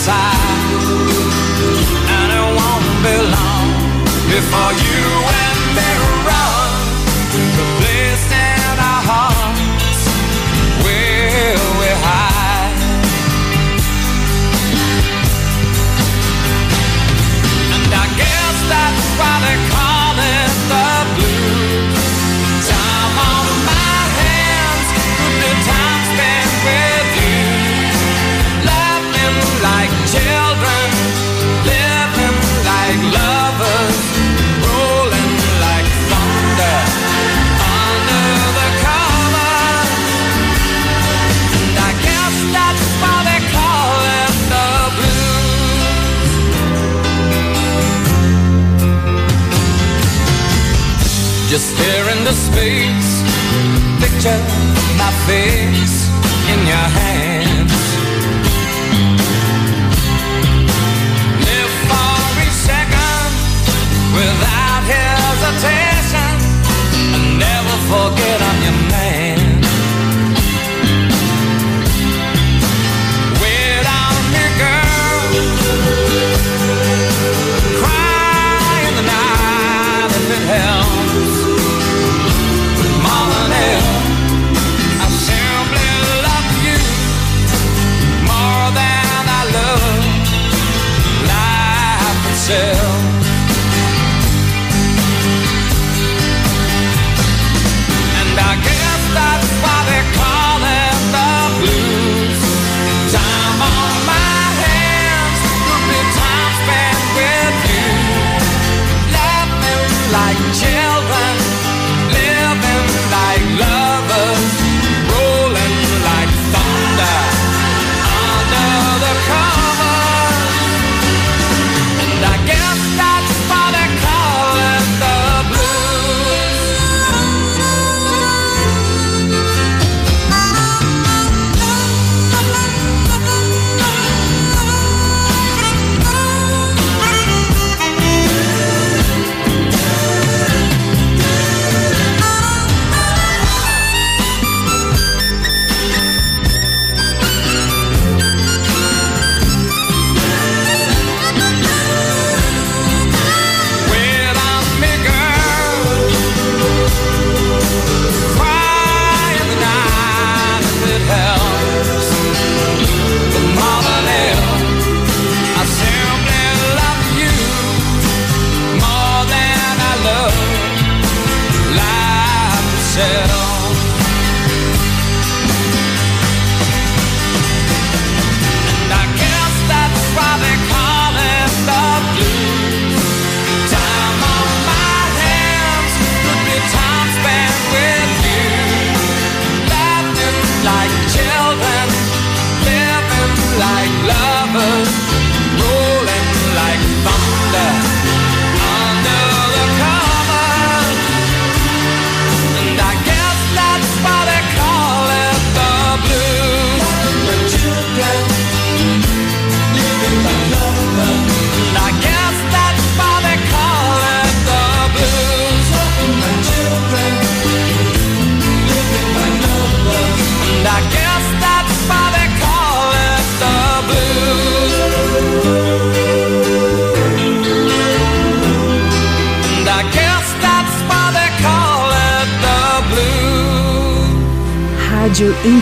E: side, and
B: it won't be long before you and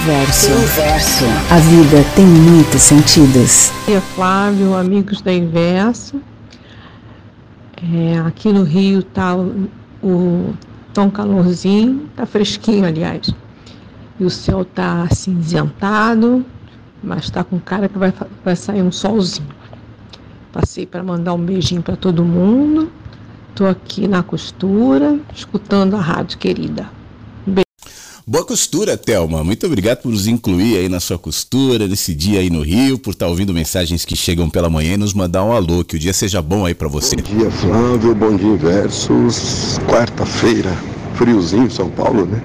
C: Inverso. A vida tem muitos sentidos.
I: Dia Flávio, amigos da Inverso. É, aqui no Rio tá o, o tão calorzinho, tá fresquinho, aliás. E o céu tá cinzentado, mas tá com cara que vai, vai sair um solzinho. Passei para mandar um beijinho para todo mundo. Tô aqui na costura, escutando a rádio querida.
E: Boa costura, Thelma. Muito obrigado por nos incluir aí na sua costura, nesse dia aí no Rio, por estar ouvindo mensagens que chegam pela manhã e nos mandar um alô. Que o dia seja bom aí pra você.
J: Bom dia, Flávio. Bom dia, Versus. Quarta-feira, friozinho em São Paulo, né?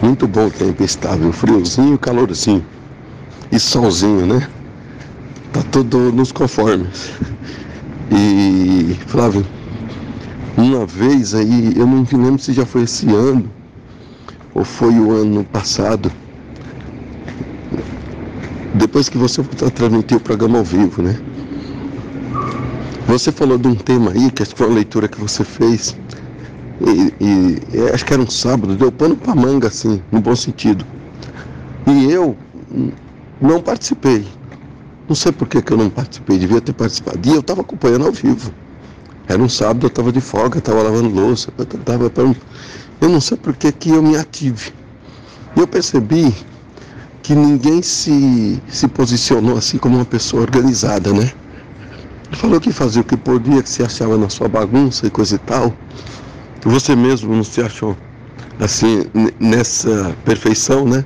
J: Muito bom o tempo estável, friozinho, calorzinho. E solzinho, né? Tá tudo nos conformes. E, Flávio, uma vez aí, eu não me lembro se já foi esse ano ou foi o ano passado. Depois que você transmitiu o programa ao vivo, né? Você falou de um tema aí, que foi uma leitura que você fez. E, e- acho que era um sábado, deu pano pra manga, assim, no bom sentido. E eu não participei. Não sei por que, que eu não participei, devia ter participado. E eu estava acompanhando ao vivo. Era um sábado, eu estava de folga, estava lavando louça, eu tava pra- Eu não sei por que, que eu me ative. Eu percebi que ninguém se, se posicionou assim como uma pessoa organizada, né? Falou que fazia o que podia, que se achava na sua bagunça e coisa e tal. Você mesmo não se achou assim nessa perfeição, né?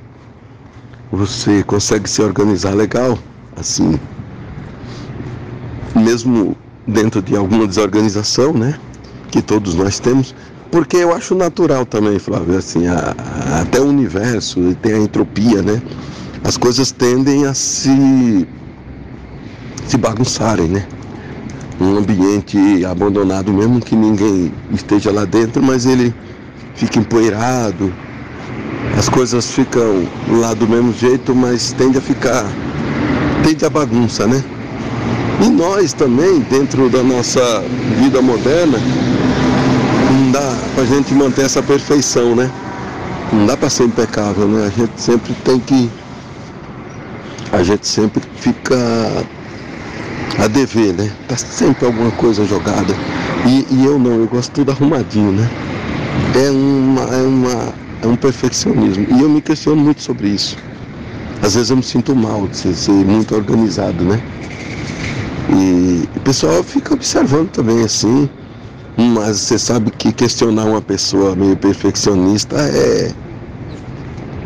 J: Você consegue se organizar legal, assim, mesmo dentro de alguma desorganização, né? Que todos nós temos, porque eu acho natural também, Flávio, assim, a, a, até o universo tem a entropia, né? As coisas tendem a se, se bagunçarem, né? Um ambiente abandonado, mesmo que ninguém esteja lá dentro, mas ele fica empoeirado, as coisas ficam lá do mesmo jeito, mas tende a ficar, tende a bagunça, né? E nós também, dentro da nossa vida moderna, dá pra gente manter essa perfeição, né? Não dá para ser impecável, né? A gente sempre tem que. A gente sempre fica a dever, né? Tá sempre alguma coisa jogada. E, e eu não, eu gosto tudo arrumadinho, né? É uma, é uma, é um perfeccionismo. E eu me questiono muito sobre isso. Às vezes eu me sinto mal de ser, ser muito organizado, né? E o pessoal fica observando também assim. Mas você sabe que questionar uma pessoa meio perfeccionista é.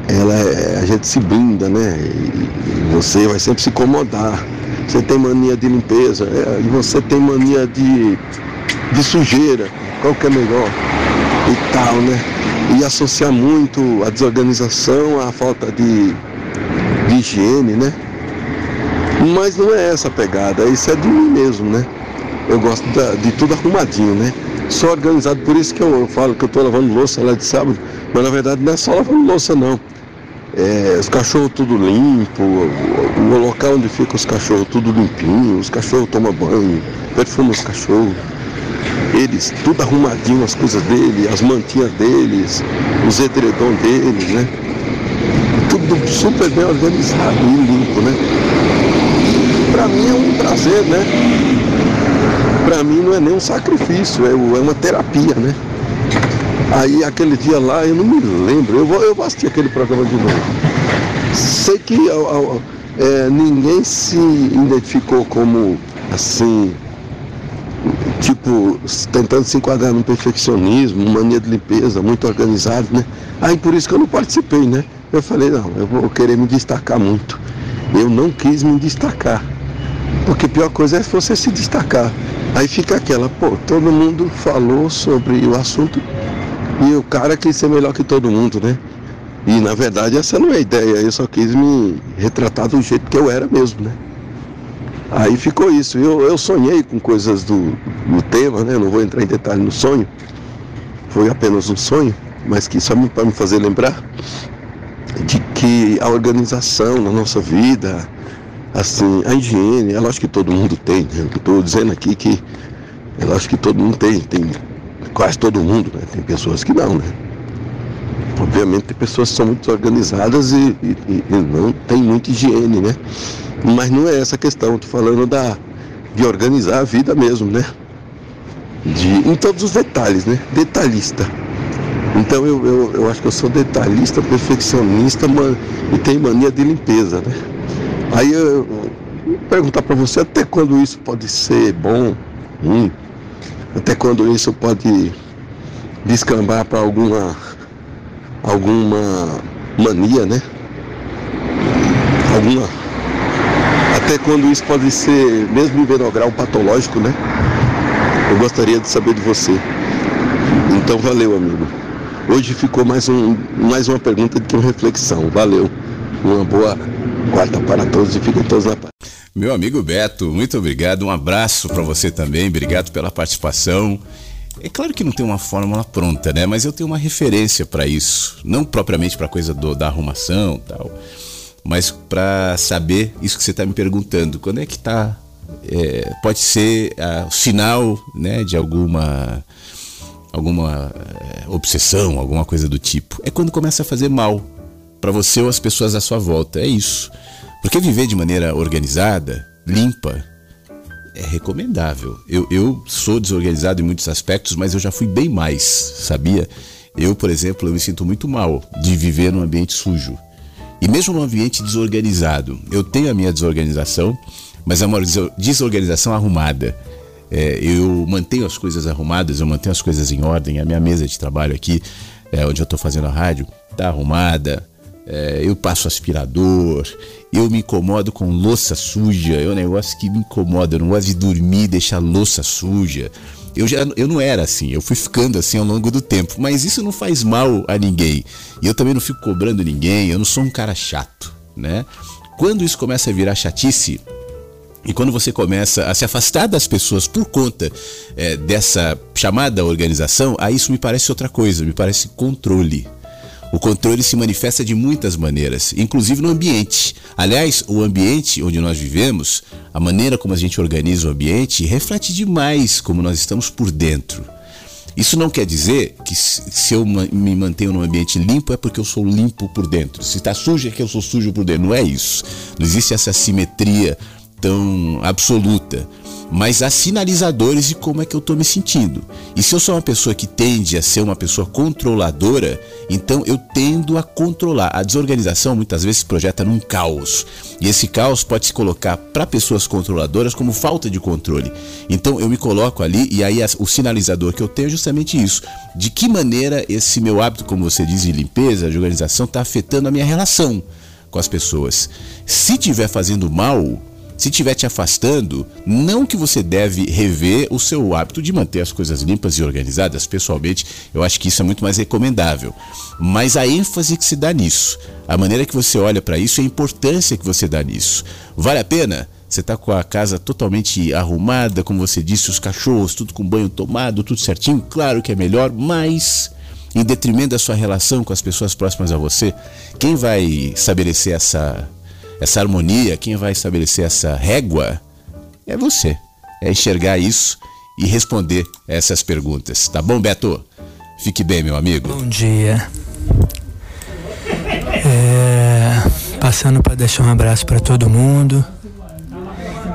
J: Ela é, a gente se blinda, né? E você vai sempre se incomodar. Você tem mania de limpeza, é, e você tem mania de, de sujeira. Qual que é melhor? E tal, né? E associar muito a desorganização à falta de, de higiene, né? Mas não é essa a pegada, isso é de mim mesmo, né? Eu gosto da, de tudo arrumadinho, né? Sou organizado, por isso que eu, eu falo que eu estou lavando louça lá de sábado, mas na verdade não é só lavando louça não. É, os cachorros tudo limpo, o, o, local onde ficam os cachorros tudo limpinho, os cachorros tomam banho, perfumam os cachorros. Eles, tudo arrumadinho, as coisas deles, as mantinhas deles, os edredom deles, né? Tudo super bem organizado e limpo, né? Para mim é um prazer, né? Para mim não é nem um sacrifício, é, é uma terapia, né? Aí aquele dia lá, eu não me lembro, eu vou, eu vou assistir aquele programa de novo. Sei que é, ninguém se identificou como assim, tipo, tentando se enquadrar no perfeccionismo, mania de limpeza, muito organizado, né? Aí por isso que eu não participei, né? Eu falei, não, eu vou querer me destacar muito. Eu não quis me destacar. Porque a pior coisa é você se destacar. Aí fica aquela, pô, todo mundo falou sobre o assunto e o cara quis ser melhor que todo mundo, né? E na verdade essa não é a ideia, eu só quis me retratar do jeito que eu era mesmo, né? Aí ficou isso. Eu, eu sonhei com coisas do, do tema, né? Não vou entrar em detalhe no sonho. Foi apenas um sonho, mas que só para me fazer lembrar de que a organização na nossa vida, assim, a higiene, é lógico que todo mundo tem, né? Estou dizendo aqui que é lógico que todo mundo tem, tem quase todo mundo, né? Tem pessoas que não, né? Obviamente tem pessoas que são muito organizadas e, e, e não tem muita higiene, né? Mas não é essa a questão, estou falando da, de organizar a vida mesmo, né? De, em todos os detalhes, né? Detalhista. Então eu, eu, eu acho que eu sou detalhista, perfeccionista man, e tenho mania de limpeza, né? Aí eu, eu perguntar para você até quando isso pode ser bom, ruim, até quando isso pode descambar para alguma alguma mania, né? Alguma até quando isso pode ser mesmo em grau patológico, né? Eu gostaria de saber de você. Então valeu, amigo. Hoje ficou mais, um, mais uma pergunta que uma reflexão. Valeu. Uma boa quarta para todos e fiquem todos na paz.
E: Meu amigo Beto, muito obrigado. Um abraço para você também. Obrigado pela participação. É claro que não tem uma fórmula pronta, né? Mas eu tenho uma referência para isso, não propriamente para coisa do, da arrumação, tal, mas para saber isso que você está me perguntando. Quando é que tá? É, pode ser o sinal, né, de alguma alguma é, obsessão, alguma coisa do tipo. É quando começa a fazer mal para você ou as pessoas à sua volta. É isso. Porque viver de maneira organizada, limpa, é recomendável. Eu, eu sou desorganizado em muitos aspectos, mas eu já fui bem mais, sabia? Eu, por exemplo, eu me sinto muito mal de viver num ambiente sujo. E mesmo num ambiente desorganizado, eu tenho a minha desorganização, mas é uma desorganização arrumada. É, eu mantenho as coisas arrumadas, eu mantenho as coisas em ordem. A minha mesa de trabalho aqui, é, onde eu estou fazendo a rádio, está arrumada. É, eu passo aspirador, eu me incomodo com louça suja, é um negócio que me incomoda. Eu não gosto de dormir e deixar louça suja. Eu já eu não era assim, eu fui ficando assim ao longo do tempo, mas isso não faz mal a ninguém. E eu também não fico cobrando ninguém, eu não sou um cara chato, né? Quando isso começa a virar chatice, e quando você começa a se afastar das pessoas por conta é, dessa chamada organização, aí isso me parece outra coisa, me parece controle. O controle se manifesta de muitas maneiras, inclusive no ambiente. Aliás, o ambiente onde nós vivemos, a maneira como a gente organiza o ambiente, reflete demais como nós estamos por dentro. Isso não quer dizer que se eu me mantenho num ambiente limpo é porque eu sou limpo por dentro. Se está sujo é que eu sou sujo por dentro. Não é isso. Não existe essa simetria tão absoluta, mas há sinalizadores de como é que eu estou me sentindo. E se eu sou uma pessoa que tende a ser uma pessoa controladora, então eu tendo a controlar. A desorganização muitas vezes se projeta num caos. E esse caos pode se colocar para pessoas controladoras como falta de controle. Então eu me coloco ali e aí o sinalizador que eu tenho é justamente isso. De que maneira esse meu hábito, como você diz, de limpeza, de organização, está afetando a minha relação com as pessoas. Se estiver fazendo mal, se estiver te afastando, não que você deve rever o seu hábito de manter as coisas limpas e organizadas. Pessoalmente, eu acho que isso é muito mais recomendável. Mas a ênfase que se dá nisso, a maneira que você olha para isso e a importância que você dá nisso. Vale a pena? Você está com a casa totalmente arrumada, como você disse, os cachorros, tudo com banho tomado, tudo certinho. Claro que é melhor, mas em detrimento da sua relação com as pessoas próximas a você, quem vai estabelecer essa essa harmonia, quem vai estabelecer essa régua é você. É enxergar isso e responder essas perguntas. Tá bom, Beto? Fique bem, meu amigo.
K: Bom dia. É, passando para deixar um abraço para todo mundo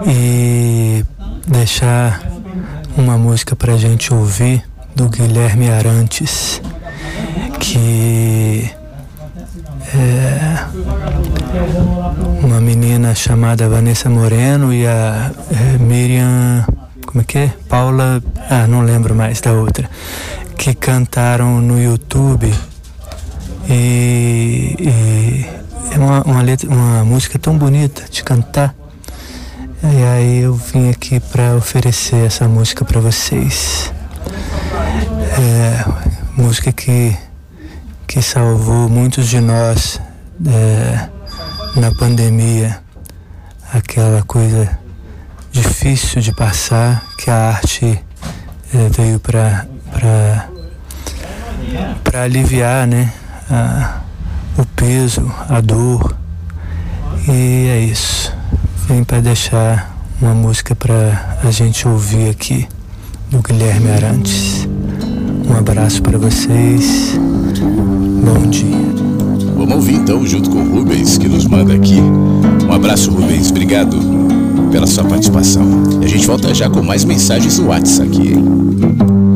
K: e deixar uma música para gente ouvir do Guilherme Arantes, que é, menina chamada Vanessa Moreno e a é, Miriam, como é que é? Paula, ah, não lembro mais da outra, que cantaram no YouTube e, e é uma, uma, letra, uma música tão bonita de cantar. E aí eu vim aqui para oferecer essa música para vocês. É, música que que salvou muitos de nós é, na pandemia, aquela coisa difícil de passar que a arte é, veio para para aliviar, né, a, o peso, a dor. E é isso. Vem para deixar uma música para a gente ouvir aqui do Guilherme Arantes. Um abraço para vocês. Bom dia.
E: Vamos ouvir então, junto com o Rubens, que nos manda aqui. Um abraço, Rubens. Obrigado pela sua participação. E a gente volta já com mais mensagens no WhatsApp aqui, hein?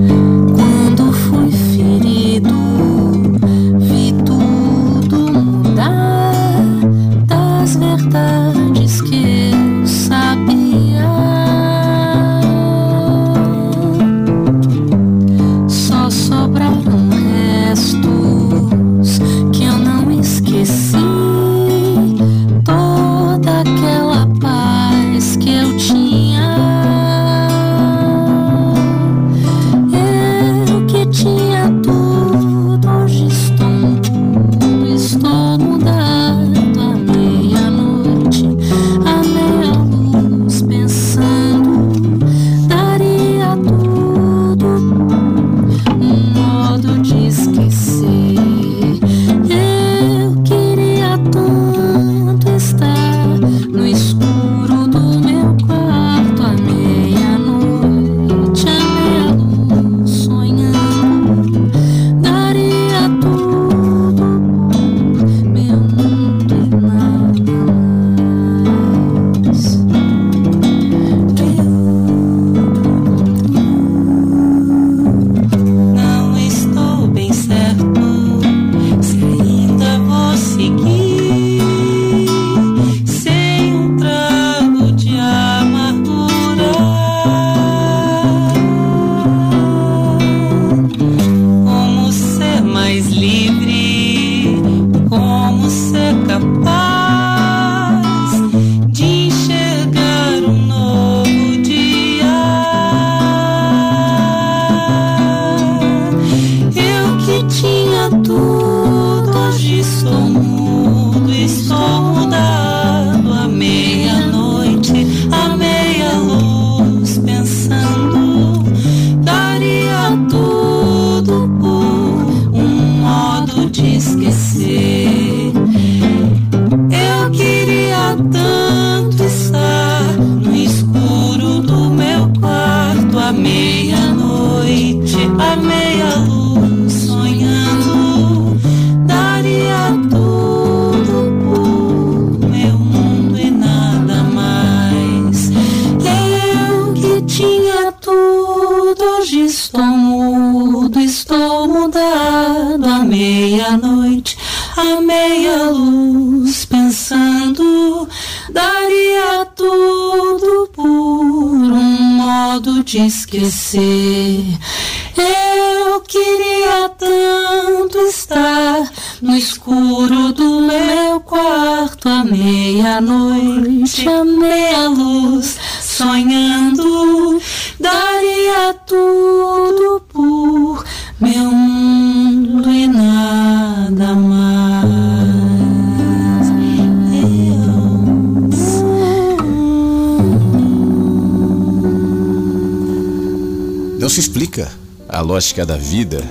E: Lógica da vida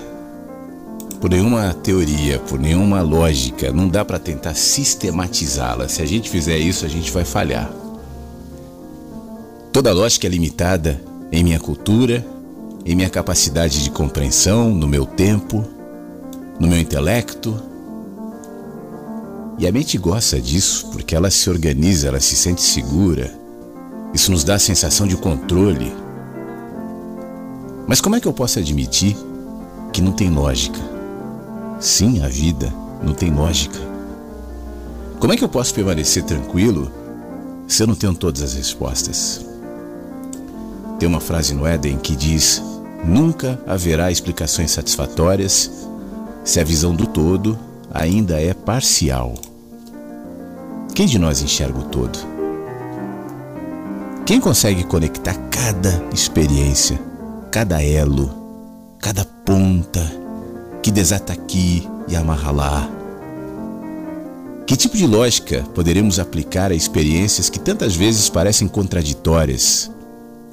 E: por nenhuma teoria, por nenhuma lógica. Não dá para tentar sistematizá-la. Se a gente fizer isso, a gente vai falhar. Toda lógica é limitada em minha cultura, em minha capacidade de compreensão, no meu tempo, no meu intelecto. E a mente gosta disso porque ela se organiza, ela se sente segura. Isso nos dá a sensação de controle. Mas como é que eu posso admitir que não tem lógica? Sim, a vida não tem lógica. Como é que eu posso permanecer tranquilo se eu não tenho todas as respostas? Tem uma frase no Éden que diz: Nunca haverá explicações satisfatórias se a visão do todo ainda é parcial. Quem de nós enxerga o todo? Quem consegue conectar cada experiência, cada elo, cada ponta que desata aqui e amarra lá? Que tipo de lógica poderemos aplicar a experiências que tantas vezes parecem contraditórias,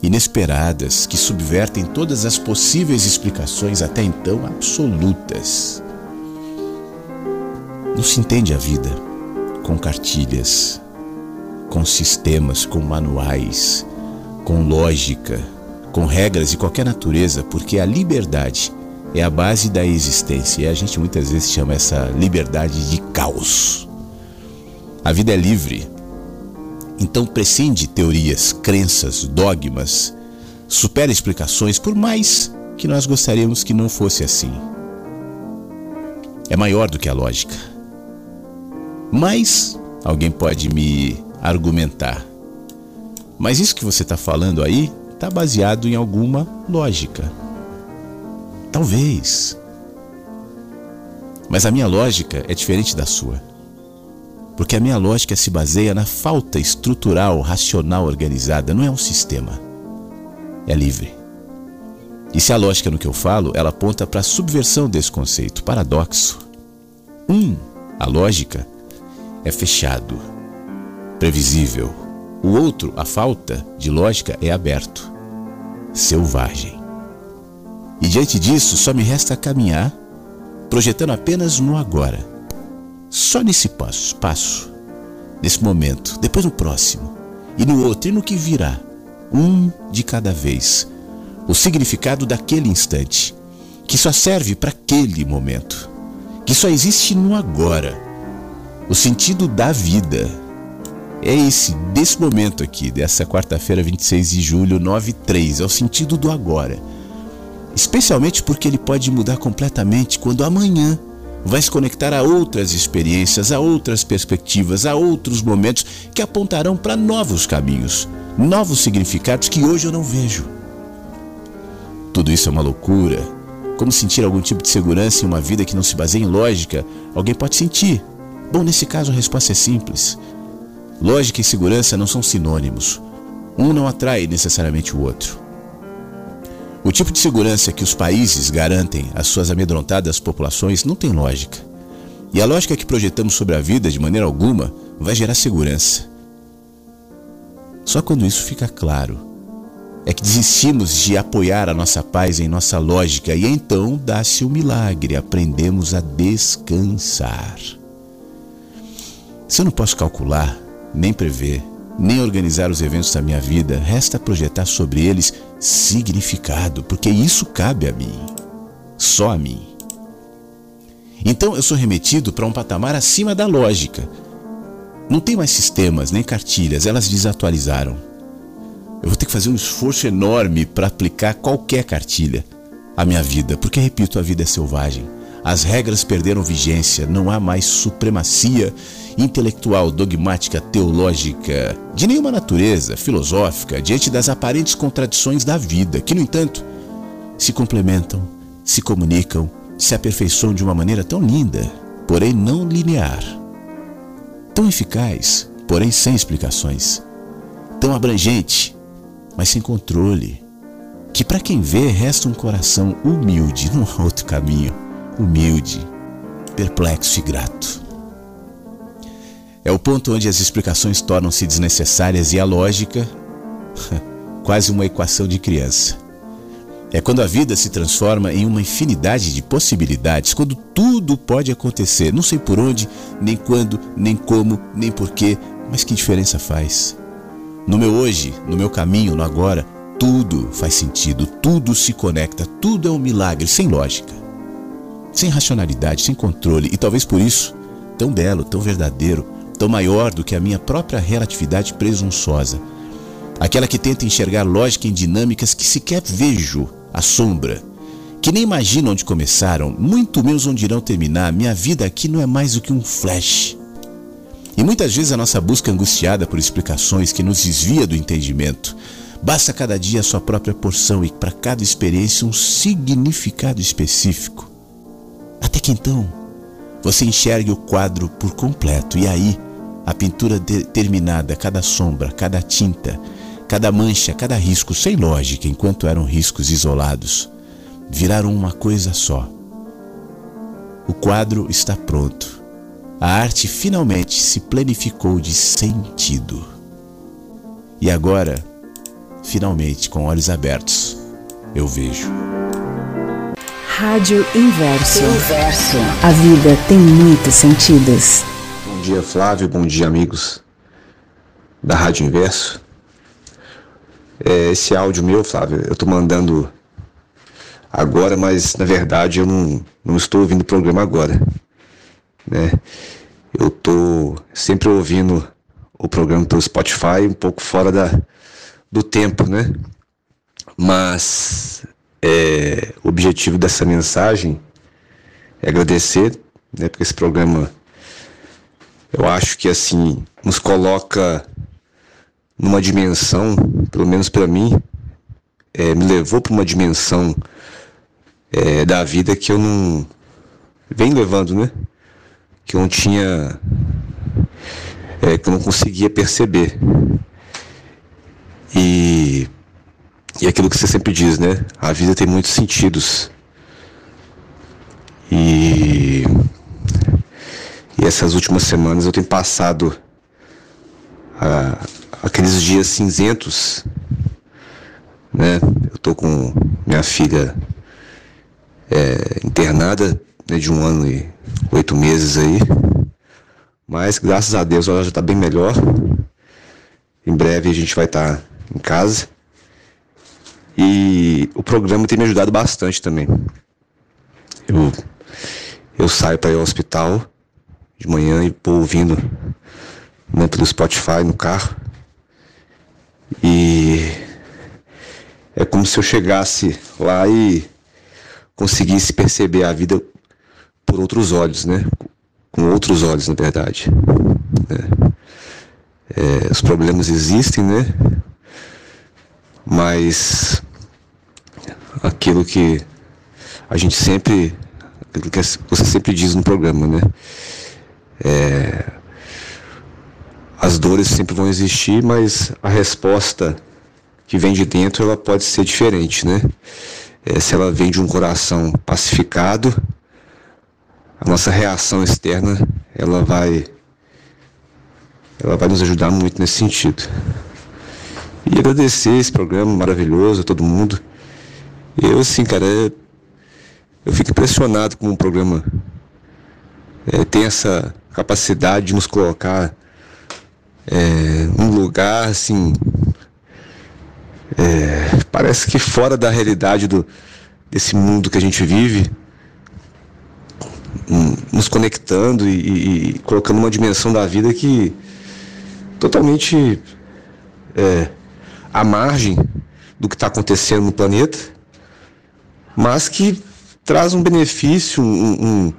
E: inesperadas, que subvertem todas as possíveis explicações até então absolutas? Não se entende a vida com cartilhas, com sistemas, com manuais, com lógica, com regras de qualquer natureza, porque a liberdade é a base da existência e a gente muitas vezes chama essa liberdade de caos. A vida é livre, então prescinde teorias, crenças, dogmas, supera explicações, por mais que nós gostaríamos que não fosse assim. É maior do que a lógica. Mas alguém pode me argumentar. Mas isso que você está falando aí está baseado em alguma lógica. Talvez. Mas a minha lógica é diferente da sua. Porque a minha lógica se baseia na falta estrutural, racional, organizada, não é um sistema. É livre. E se a lógica no que eu falo, ela aponta para a subversão desse conceito, paradoxo. Um, a lógica, é fechado, previsível. O outro, a falta de lógica, é aberto, selvagem. E diante disso, só me resta caminhar, projetando apenas no agora. Só nesse passo, passo, nesse momento, depois no próximo, e no outro, e no que virá, um de cada vez. O significado daquele instante, que só serve para aquele momento, que só existe no agora. O sentido da vida é esse, desse momento aqui, dessa quarta-feira, 26 de julho, 9:3, é o sentido do agora especialmente porque ele pode mudar completamente quando amanhã vai se conectar a outras experiências, a outras perspectivas, a outros momentos que apontarão para novos caminhos, novos significados que hoje eu não vejo. Tudo isso é uma loucura. Como sentir algum tipo de segurança em uma vida que não se baseia em lógica? Alguém pode sentir. Bom, nesse caso a resposta é simples. Lógica e segurança não são sinônimos. Um não atrai necessariamente o outro. O tipo de segurança que os países garantem às suas amedrontadas populações não tem lógica. E a lógica que projetamos sobre a vida, de maneira alguma, vai gerar segurança. Só quando isso fica claro é que desistimos de apoiar a nossa paz em nossa lógica e então dá-se o milagre, aprendemos a descansar. Se eu não posso calcular, nem prever, nem organizar os eventos da minha vida, resta projetar sobre eles significado, porque isso cabe a mim, só a mim. Então eu sou remetido para um patamar acima da lógica. Não tem mais sistemas nem cartilhas, elas desatualizaram. Eu vou ter que fazer um esforço enorme para aplicar qualquer cartilha à minha vida, porque repito, a vida é selvagem. As regras perderam vigência, não há mais supremacia intelectual, dogmática, teológica, de nenhuma natureza, filosófica, diante das aparentes contradições da vida, que, no entanto, se complementam, se comunicam, se aperfeiçoam de uma maneira tão linda, porém não linear, tão eficaz, porém sem explicações, tão abrangente, mas sem controle, que para quem vê resta um coração humilde, não há outro caminho, humilde, perplexo e grato. É o ponto onde as explicações tornam-se desnecessárias e a lógica, quase uma equação de criança. É quando a vida se transforma em uma infinidade de possibilidades, quando tudo pode acontecer, não sei por onde, nem quando, nem como, nem porquê, mas que diferença faz? No meu hoje, no meu caminho, no agora, tudo faz sentido, tudo se conecta, tudo é um milagre, sem lógica, sem racionalidade, sem controle, e talvez por isso, tão belo, tão verdadeiro, tão maior do que a minha própria relatividade presunçosa. Aquela que tenta enxergar lógica em dinâmicas que sequer vejo a sombra, que nem imagino onde começaram, muito menos onde irão terminar. Minha vida aqui não é mais do que um flash. E muitas vezes a nossa busca angustiada por explicações que nos desvia do entendimento. Basta cada dia a sua própria porção e para cada experiência um significado específico. Até que então você enxergue o quadro por completo e aí a pintura determinada, cada sombra, cada tinta, cada mancha, cada risco, sem lógica, enquanto eram riscos isolados, viraram uma coisa só. O quadro está pronto. A arte finalmente se planificou de sentido. E agora, finalmente, com olhos abertos, eu vejo.
C: Rádio Inverso. Inverso. A vida tem muitos sentidos.
L: Dia, Flávio. Bom dia, amigos da Rádio Inverso. É, esse áudio meu, Flávio, eu estou mandando agora, mas na verdade eu não, não estou ouvindo o programa agora. Né? Eu estou sempre ouvindo o programa pelo Spotify, um pouco fora da, do tempo, né? Mas é, o objetivo dessa mensagem é agradecer, né? Porque esse programa eu acho que assim nos coloca numa dimensão, pelo menos para mim, é, me levou para uma dimensão é, da vida que eu não vem levando, né? Que eu não tinha, é, que eu não conseguia perceber. E e aquilo que você sempre diz, né? A vida tem muitos sentidos. E e essas últimas semanas eu tenho passado ah, aqueles dias cinzentos, né? Eu tô com minha filha é, internada né, de um ano e oito meses aí, mas graças a Deus ela já está bem melhor. Em breve a gente vai estar tá em casa. E o programa tem me ajudado bastante também. Eu, eu saio para ir ao hospital de manhã e vou ouvindo né, pelo Spotify no carro. E é como se eu chegasse lá e conseguisse perceber a vida por outros olhos, né? Com outros olhos, na verdade. É. É, os problemas existem, né? Mas aquilo que a gente sempre, aquilo que você sempre diz no programa, né? É, as dores sempre vão existir, mas a resposta que vem de dentro ela pode ser diferente, né? É, se ela vem de um coração pacificado, a nossa reação externa ela vai ela vai nos ajudar muito nesse sentido. E agradecer esse programa maravilhoso a todo mundo. Eu, assim, cara, eu fico impressionado com o programa é, tem essa capacidade de nos colocar é, num lugar assim. É, parece que fora da realidade do, desse mundo que a gente vive, um, nos conectando e, e, colocando uma dimensão da vida que totalmente é, à margem do que está acontecendo no planeta, mas que traz um benefício, um, um,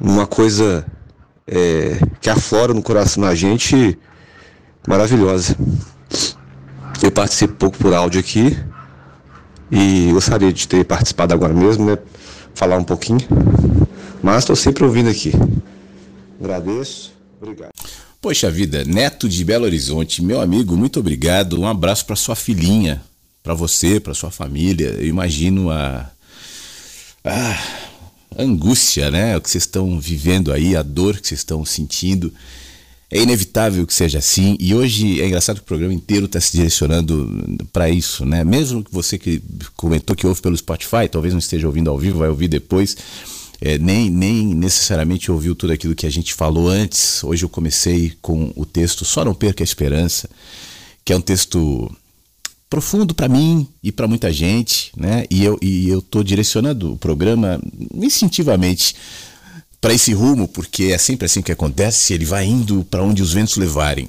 L: uma coisa é, que aflora no coração da gente maravilhosa. Eu participo pouco por áudio aqui e gostaria de ter participado agora mesmo, né? Falar um pouquinho. Mas estou sempre ouvindo aqui. Agradeço. Obrigado.
E: Poxa vida, Neto de Belo Horizonte, meu amigo, muito obrigado. Um abraço para sua filhinha, para você, para sua família. Eu imagino a, a angústia, né? O que vocês estão vivendo aí, a dor que vocês estão sentindo. É inevitável que seja assim, e hoje é engraçado que o programa inteiro está se direcionando para isso, né? Mesmo que você que comentou que ouve pelo Spotify, talvez não esteja ouvindo ao vivo, vai ouvir depois, é, nem, nem necessariamente ouviu tudo aquilo que a gente falou antes. Hoje eu comecei com o texto Só Não Perca a Esperança, que é um texto profundo para mim e para muita gente, né? E eu e eu tô direcionando o programa instintivamente para esse rumo, porque é sempre assim que acontece, ele vai indo para onde os ventos levarem.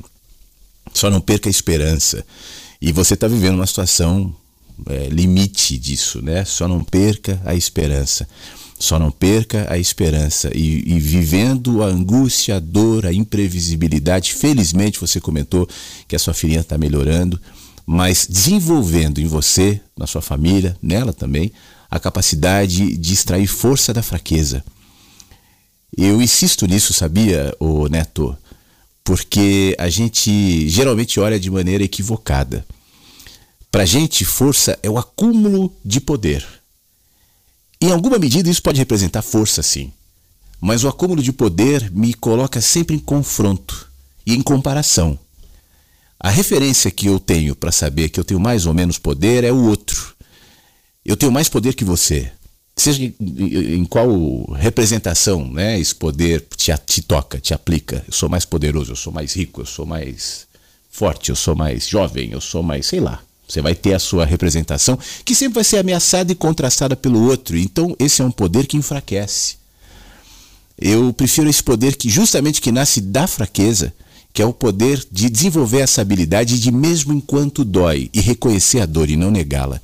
E: Só não perca a esperança. E você está vivendo uma situação é, limite disso, né? Só não perca a esperança. Só não perca a esperança. E, e, vivendo a angústia, a dor, a imprevisibilidade. Felizmente você comentou que a sua filhinha está melhorando, mas desenvolvendo em você, na sua família, nela também, a capacidade de extrair força da fraqueza eu insisto nisso, sabia, o Neto? Porque a gente geralmente olha de maneira equivocada. Para gente, força é o acúmulo de poder. Em alguma medida, isso pode representar força, sim. Mas o acúmulo de poder me coloca sempre em confronto e em comparação. A referência que eu tenho para saber que eu tenho mais ou menos poder é o outro. Eu tenho mais poder que você seja em qual representação né, esse poder te, te toca, te aplica. Eu sou mais poderoso, eu sou mais rico, eu sou mais forte, eu sou mais jovem, eu sou mais, sei lá. Você vai ter a sua representação que sempre vai ser ameaçada e contrastada pelo outro. Então esse é um poder que enfraquece. Eu prefiro esse poder que justamente que nasce da fraqueza, que é o poder de desenvolver essa habilidade de mesmo enquanto dói e reconhecer a dor e não negá-la.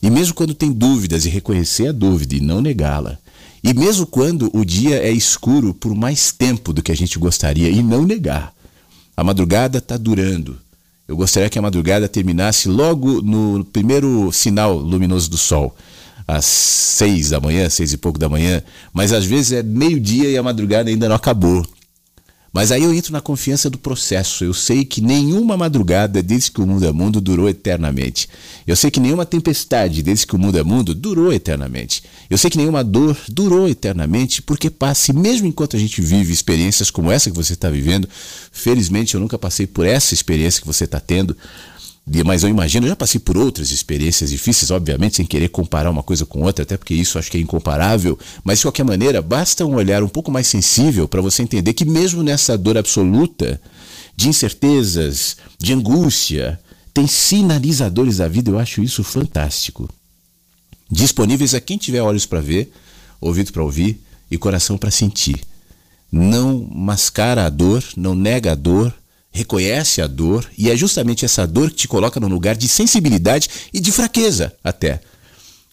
E: E mesmo quando tem dúvidas, e reconhecer a dúvida e não negá-la. E mesmo quando o dia é escuro por mais tempo do que a gente gostaria e não negar. A madrugada está durando. Eu gostaria que a madrugada terminasse logo no primeiro sinal luminoso do sol, às seis da manhã, seis e pouco da manhã, mas às vezes é meio-dia e a madrugada ainda não acabou. Mas aí eu entro na confiança do processo. Eu sei que nenhuma madrugada, desde que o mundo é mundo, durou eternamente. Eu sei que nenhuma tempestade, desde que o mundo é mundo, durou eternamente. Eu sei que nenhuma dor durou eternamente, porque passe, mesmo enquanto a gente vive experiências como essa que você está vivendo, felizmente eu nunca passei por essa experiência que você está tendo, mas eu imagino, eu já passei por outras experiências difíceis, obviamente, sem querer comparar uma coisa com outra, até porque isso acho que é incomparável, mas de qualquer maneira, basta um olhar um pouco mais sensível para você entender que mesmo nessa dor absoluta, de incertezas, de angústia, tem sinalizadores da vida, eu acho isso fantástico. Disponíveis a quem tiver olhos para ver, ouvido para ouvir e coração para sentir. Não mascara a dor, não nega a dor, reconhece a dor e é justamente essa dor que te coloca num lugar de sensibilidade e de fraqueza até,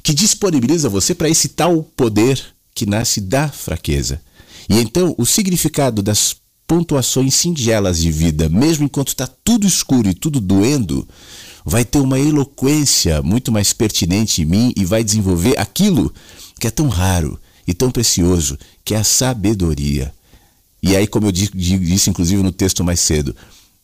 E: que disponibiliza você para esse tal poder que nasce da fraqueza. E então o significado das pontuações singelas de vida, mesmo enquanto está tudo escuro e tudo doendo, vai ter uma eloquência muito mais pertinente em mim e vai desenvolver aquilo que é tão raro e tão precioso, que é a sabedoria. E aí, como eu disse inclusive no texto mais cedo,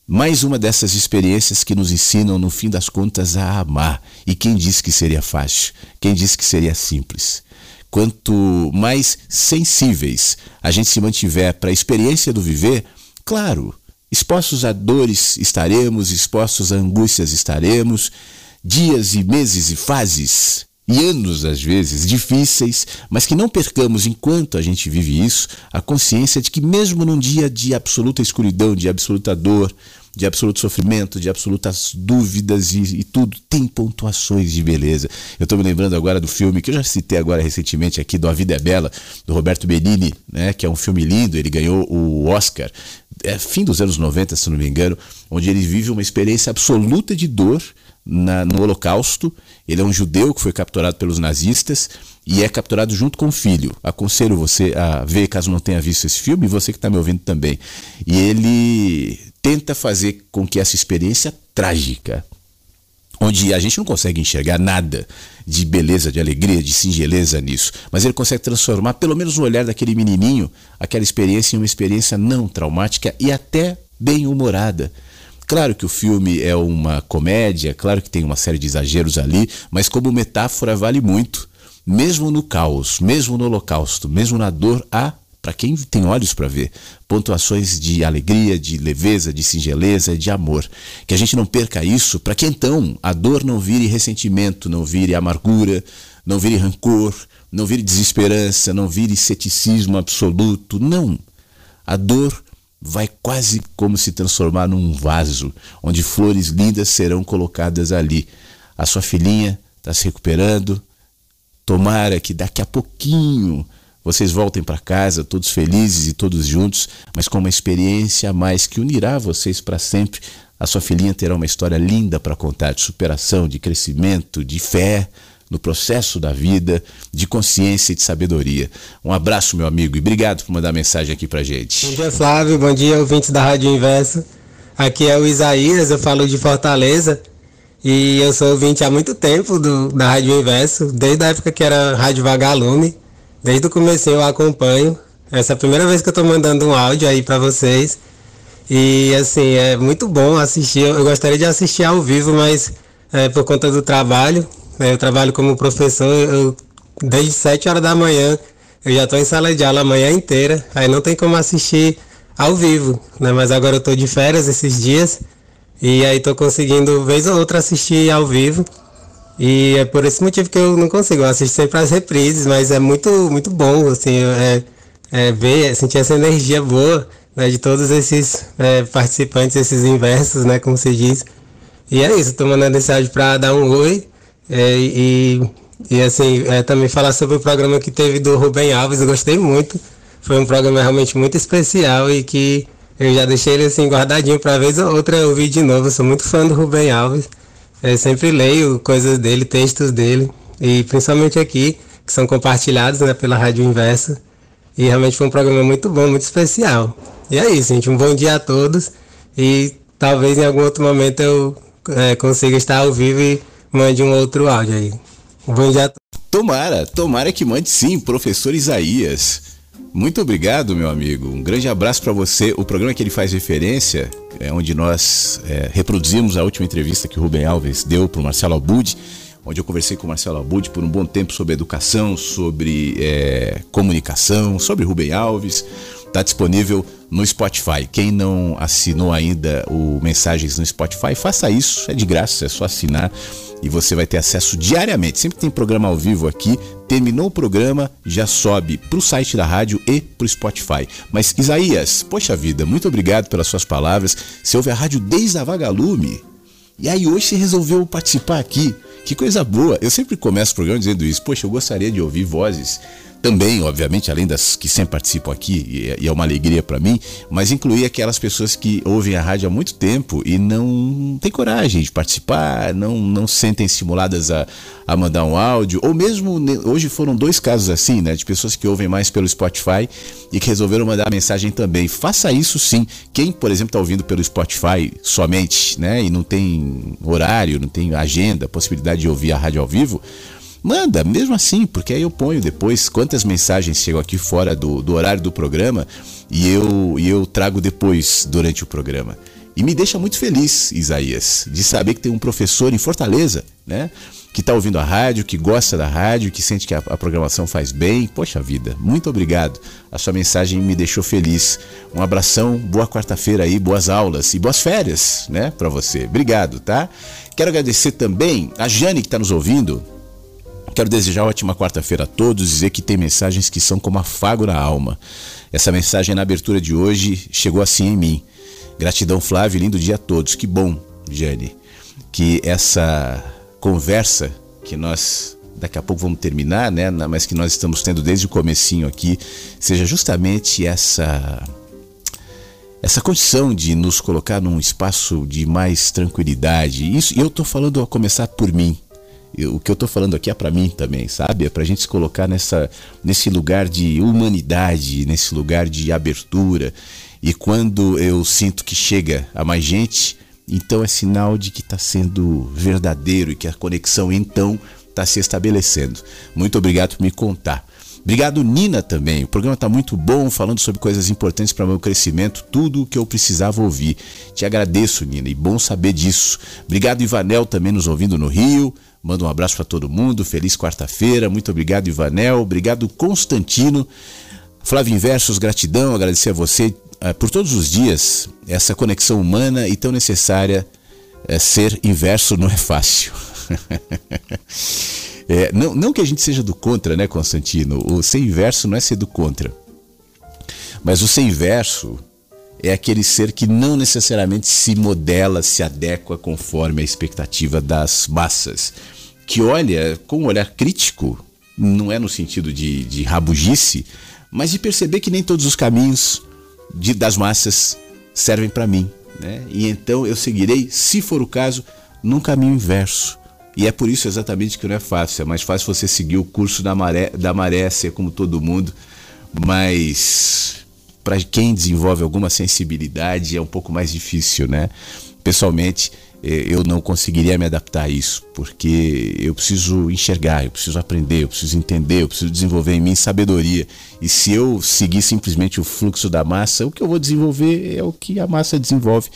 E: mais uma dessas experiências que nos ensinam, no fim das contas, a amar. E quem disse que seria fácil? Quem disse que seria simples? Quanto mais sensíveis a gente se mantiver para a experiência do viver, claro, expostos a dores estaremos, expostos a angústias estaremos, dias e meses e fases e anos às vezes difíceis, mas que não percamos enquanto a gente vive isso a consciência de que mesmo num dia de absoluta escuridão, de absoluta dor, de absoluto sofrimento, de absolutas dúvidas e, e tudo, tem pontuações de beleza. Eu estou me lembrando agora do filme que eu já citei agora recentemente aqui, do A Vida é Bela, do Roberto Benini, né, que é um filme lindo, ele ganhou o Oscar, é fim dos anos 90, se não me engano, onde ele vive uma experiência absoluta de dor, na, no Holocausto. Ele é um judeu que foi capturado pelos nazistas e é capturado junto com o filho. Aconselho você a ver, caso não tenha visto esse filme, e você que está me ouvindo também. E ele tenta fazer com que essa experiência trágica, onde a gente não consegue enxergar nada de beleza, de alegria, de singeleza nisso, mas ele consegue transformar, pelo menos no olhar daquele menininho, aquela experiência em uma experiência não traumática e até bem humorada. Claro que o filme é uma comédia, claro que tem uma série de exageros ali, mas como metáfora vale muito. Mesmo no caos, mesmo no holocausto, mesmo na dor, há, para quem tem olhos para ver, pontuações de alegria, de leveza, de singeleza, de amor. Que a gente não perca isso, para que então a dor não vire ressentimento, não vire amargura, não vire rancor, não vire desesperança, não vire ceticismo absoluto. Não. A dor vai quase como se transformar num vaso, onde flores lindas serão colocadas ali. A sua filhinha está se recuperando. Tomara que daqui a pouquinho vocês voltem para casa todos felizes e todos juntos, mas com uma experiência a mais que unirá vocês para sempre. A sua filhinha terá uma história linda para contar de superação, de crescimento, de fé no processo da vida, de consciência e de sabedoria. Um abraço, meu amigo, e obrigado por mandar mensagem aqui pra gente.
M: Bom dia, Flávio. Bom dia, ouvintes da Rádio Inverso. Aqui é o Isaías, eu falo de Fortaleza. E eu sou ouvinte há muito tempo do, da Rádio Inverso, desde a época que era Rádio Vagalume. Desde o começo eu acompanho. Essa é a primeira vez que eu tô mandando um áudio aí para vocês. E assim, é muito bom assistir. Eu gostaria de assistir ao vivo, mas é, por conta do trabalho, eu trabalho como professor, eu, desde 7 horas da manhã, eu já estou em sala de aula a manhã inteira, aí não tem como assistir ao vivo, né? Mas agora eu estou de férias esses dias e aí estou conseguindo vez ou outra assistir ao vivo. E é por esse motivo que eu não consigo. Eu assisto sempre as reprises, mas é muito, muito bom, assim, é, é ver, sentir essa energia boa né, de todos esses é, participantes, esses inversos, né, como se diz. E é isso, estou mandando esse áudio para dar um oi é, e, e assim, é, também falar sobre o programa que teve do Rubem Alves, eu gostei muito. Foi um programa realmente muito especial e que eu já deixei ele assim guardadinho para vez ou outra eu ouvir de novo. Eu sou muito fã do Rubem Alves. Eu sempre leio coisas dele, textos dele, e principalmente aqui, que são compartilhados né, pela Rádio Inversa. E realmente foi um programa muito bom, muito especial. E é isso, gente. Um bom dia a todos. E talvez em algum outro momento eu é, consiga estar ao vivo e mande um outro áudio aí. Bom dia.
E: Tomara, tomara que mande sim, professor Isaías. Muito obrigado, meu amigo. Um grande abraço para você. O programa que ele faz referência é onde nós é, reproduzimos a última entrevista que o Rubem Alves deu para o Marcelo Abud, onde eu conversei com o Marcelo Abud por um bom tempo sobre educação, sobre é, comunicação, sobre Rubem Alves. Está disponível no Spotify. Quem não assinou ainda o Mensagens no Spotify, faça isso. É de graça, é só assinar e você vai ter acesso diariamente. Sempre tem programa ao vivo aqui. Terminou o programa, já sobe para o site da rádio e para o Spotify. Mas Isaías, poxa vida, muito obrigado pelas suas palavras. Você ouve a rádio desde a Vagalume. E aí hoje você resolveu participar aqui. Que coisa boa. Eu sempre começo o programa dizendo isso. Poxa, eu gostaria de ouvir vozes também, obviamente, além das que sempre participam aqui, e é uma alegria para mim, mas incluir aquelas pessoas que ouvem a rádio há muito tempo e não têm coragem de participar, não, não se sentem estimuladas a, a mandar um áudio, ou mesmo hoje foram dois casos assim, né, de pessoas que ouvem mais pelo Spotify e que resolveram mandar mensagem também. Faça isso sim. Quem, por exemplo, está ouvindo pelo Spotify somente, né, e não tem horário, não tem agenda, possibilidade de ouvir a rádio ao vivo, Manda, mesmo assim, porque aí eu ponho depois quantas mensagens chegam aqui fora do, do horário do programa e eu, e eu trago depois durante o programa. E me deixa muito feliz, Isaías, de saber que tem um professor em Fortaleza, né? Que está ouvindo a rádio, que gosta da rádio, que sente que a, a, programação faz bem. Poxa vida, muito obrigado. A sua mensagem me deixou feliz. Um abração, boa quarta-feira aí, boas aulas e boas férias, né, para você. Obrigado, tá? Quero agradecer também a Jane que está nos ouvindo, Quero desejar ótima quarta-feira a todos, dizer que tem mensagens que são como afago na alma. Essa mensagem na abertura de hoje chegou assim em mim. Gratidão, Flávio, lindo dia a todos. Que bom, Jane, que essa conversa que nós daqui a pouco vamos terminar, né, mas que nós estamos tendo desde o comecinho aqui, seja justamente essa essa condição de nos colocar num espaço de mais tranquilidade. Isso, e eu estou falando a começar por mim. O que eu estou falando aqui é para mim também, sabe? É para a gente se colocar nessa, nesse lugar de humanidade, nesse lugar de abertura. E quando eu sinto que chega a mais gente, então é sinal de que está sendo verdadeiro e que a conexão então está se estabelecendo. Muito obrigado por me contar. Obrigado, Nina, também. O programa está muito bom, falando sobre coisas importantes para o meu crescimento, tudo o que eu precisava ouvir. Te agradeço, Nina, e bom saber disso. Obrigado, Ivanel, também nos ouvindo no Rio. Manda um abraço para todo mundo. Feliz quarta-feira. Muito obrigado, Ivanel. Obrigado, Constantino. Flávio Inversos, gratidão. Agradecer a você uh, por todos os dias essa conexão humana e tão necessária. Uh, ser inverso não é fácil. É, não, não que a gente seja do contra, né, Constantino? O ser inverso não é ser do contra. Mas o ser inverso é aquele ser que não necessariamente se modela, se adequa conforme a expectativa das massas. Que olha com um olhar crítico, não é no sentido de, de rabugice, mas de perceber que nem todos os caminhos de, das massas servem para mim. Né? E então eu seguirei, se for o caso, num caminho inverso e é por isso exatamente que não é fácil. É mais fácil você seguir o curso da maré, da maré ser como todo mundo. Mas para quem desenvolve alguma sensibilidade é um pouco mais difícil, né? Pessoalmente, eu não conseguiria me adaptar a isso, porque eu preciso enxergar, eu preciso aprender, eu preciso entender, eu preciso desenvolver em mim sabedoria. E se eu seguir simplesmente o fluxo da massa, o que eu vou desenvolver é o que a massa desenvolve.